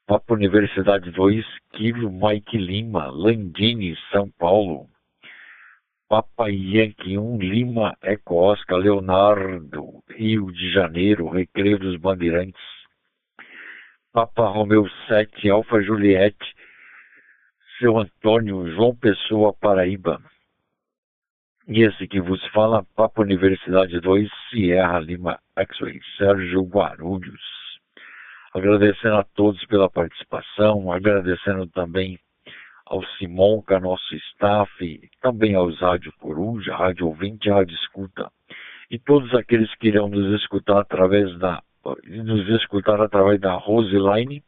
C: Papa Universidade 2, Kilo Mike Lima, Landini, São Paulo. Papa Yankee 1, Lima, Eco Oscar, Leonardo, Rio de Janeiro, Recreio dos Bandeirantes. Papa Romeu 7, Alfa Juliette, Seu Antônio, João Pessoa, Paraíba. E esse que vos fala, Papa Universidade 2, Sierra Lima, X-Ray, Sérgio Guarulhos agradecendo a todos pela participação, agradecendo também ao Simonca, nosso staff, também aos Rádio Coruja, Rádio Ouvinte, Rádio Escuta, e todos aqueles que irão nos escutar através da nos escutar através da Roseline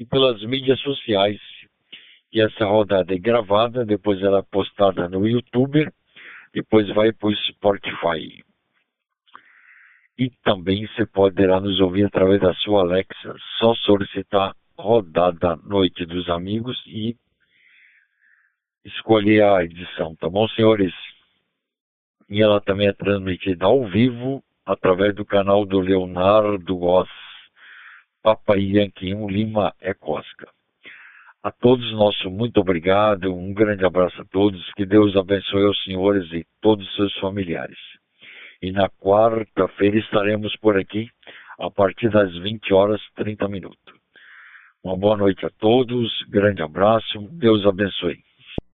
C: e pelas mídias sociais. E essa rodada é gravada, depois ela é postada no YouTube, depois vai para o Spotify. E também você poderá nos ouvir através da sua Alexa. Só solicitar rodada Noite dos Amigos e escolher a edição, tá bom, senhores? E ela também é transmitida ao vivo através do canal do Leonardo Goss, Papai Yankee 1 Lima Ecosca. A todos nosso muito obrigado, um grande abraço a todos, que Deus abençoe os senhores e todos os seus familiares. E na quarta-feira estaremos por aqui a partir das 20 horas 30 minutos. Uma boa noite a todos, grande abraço, Deus abençoe.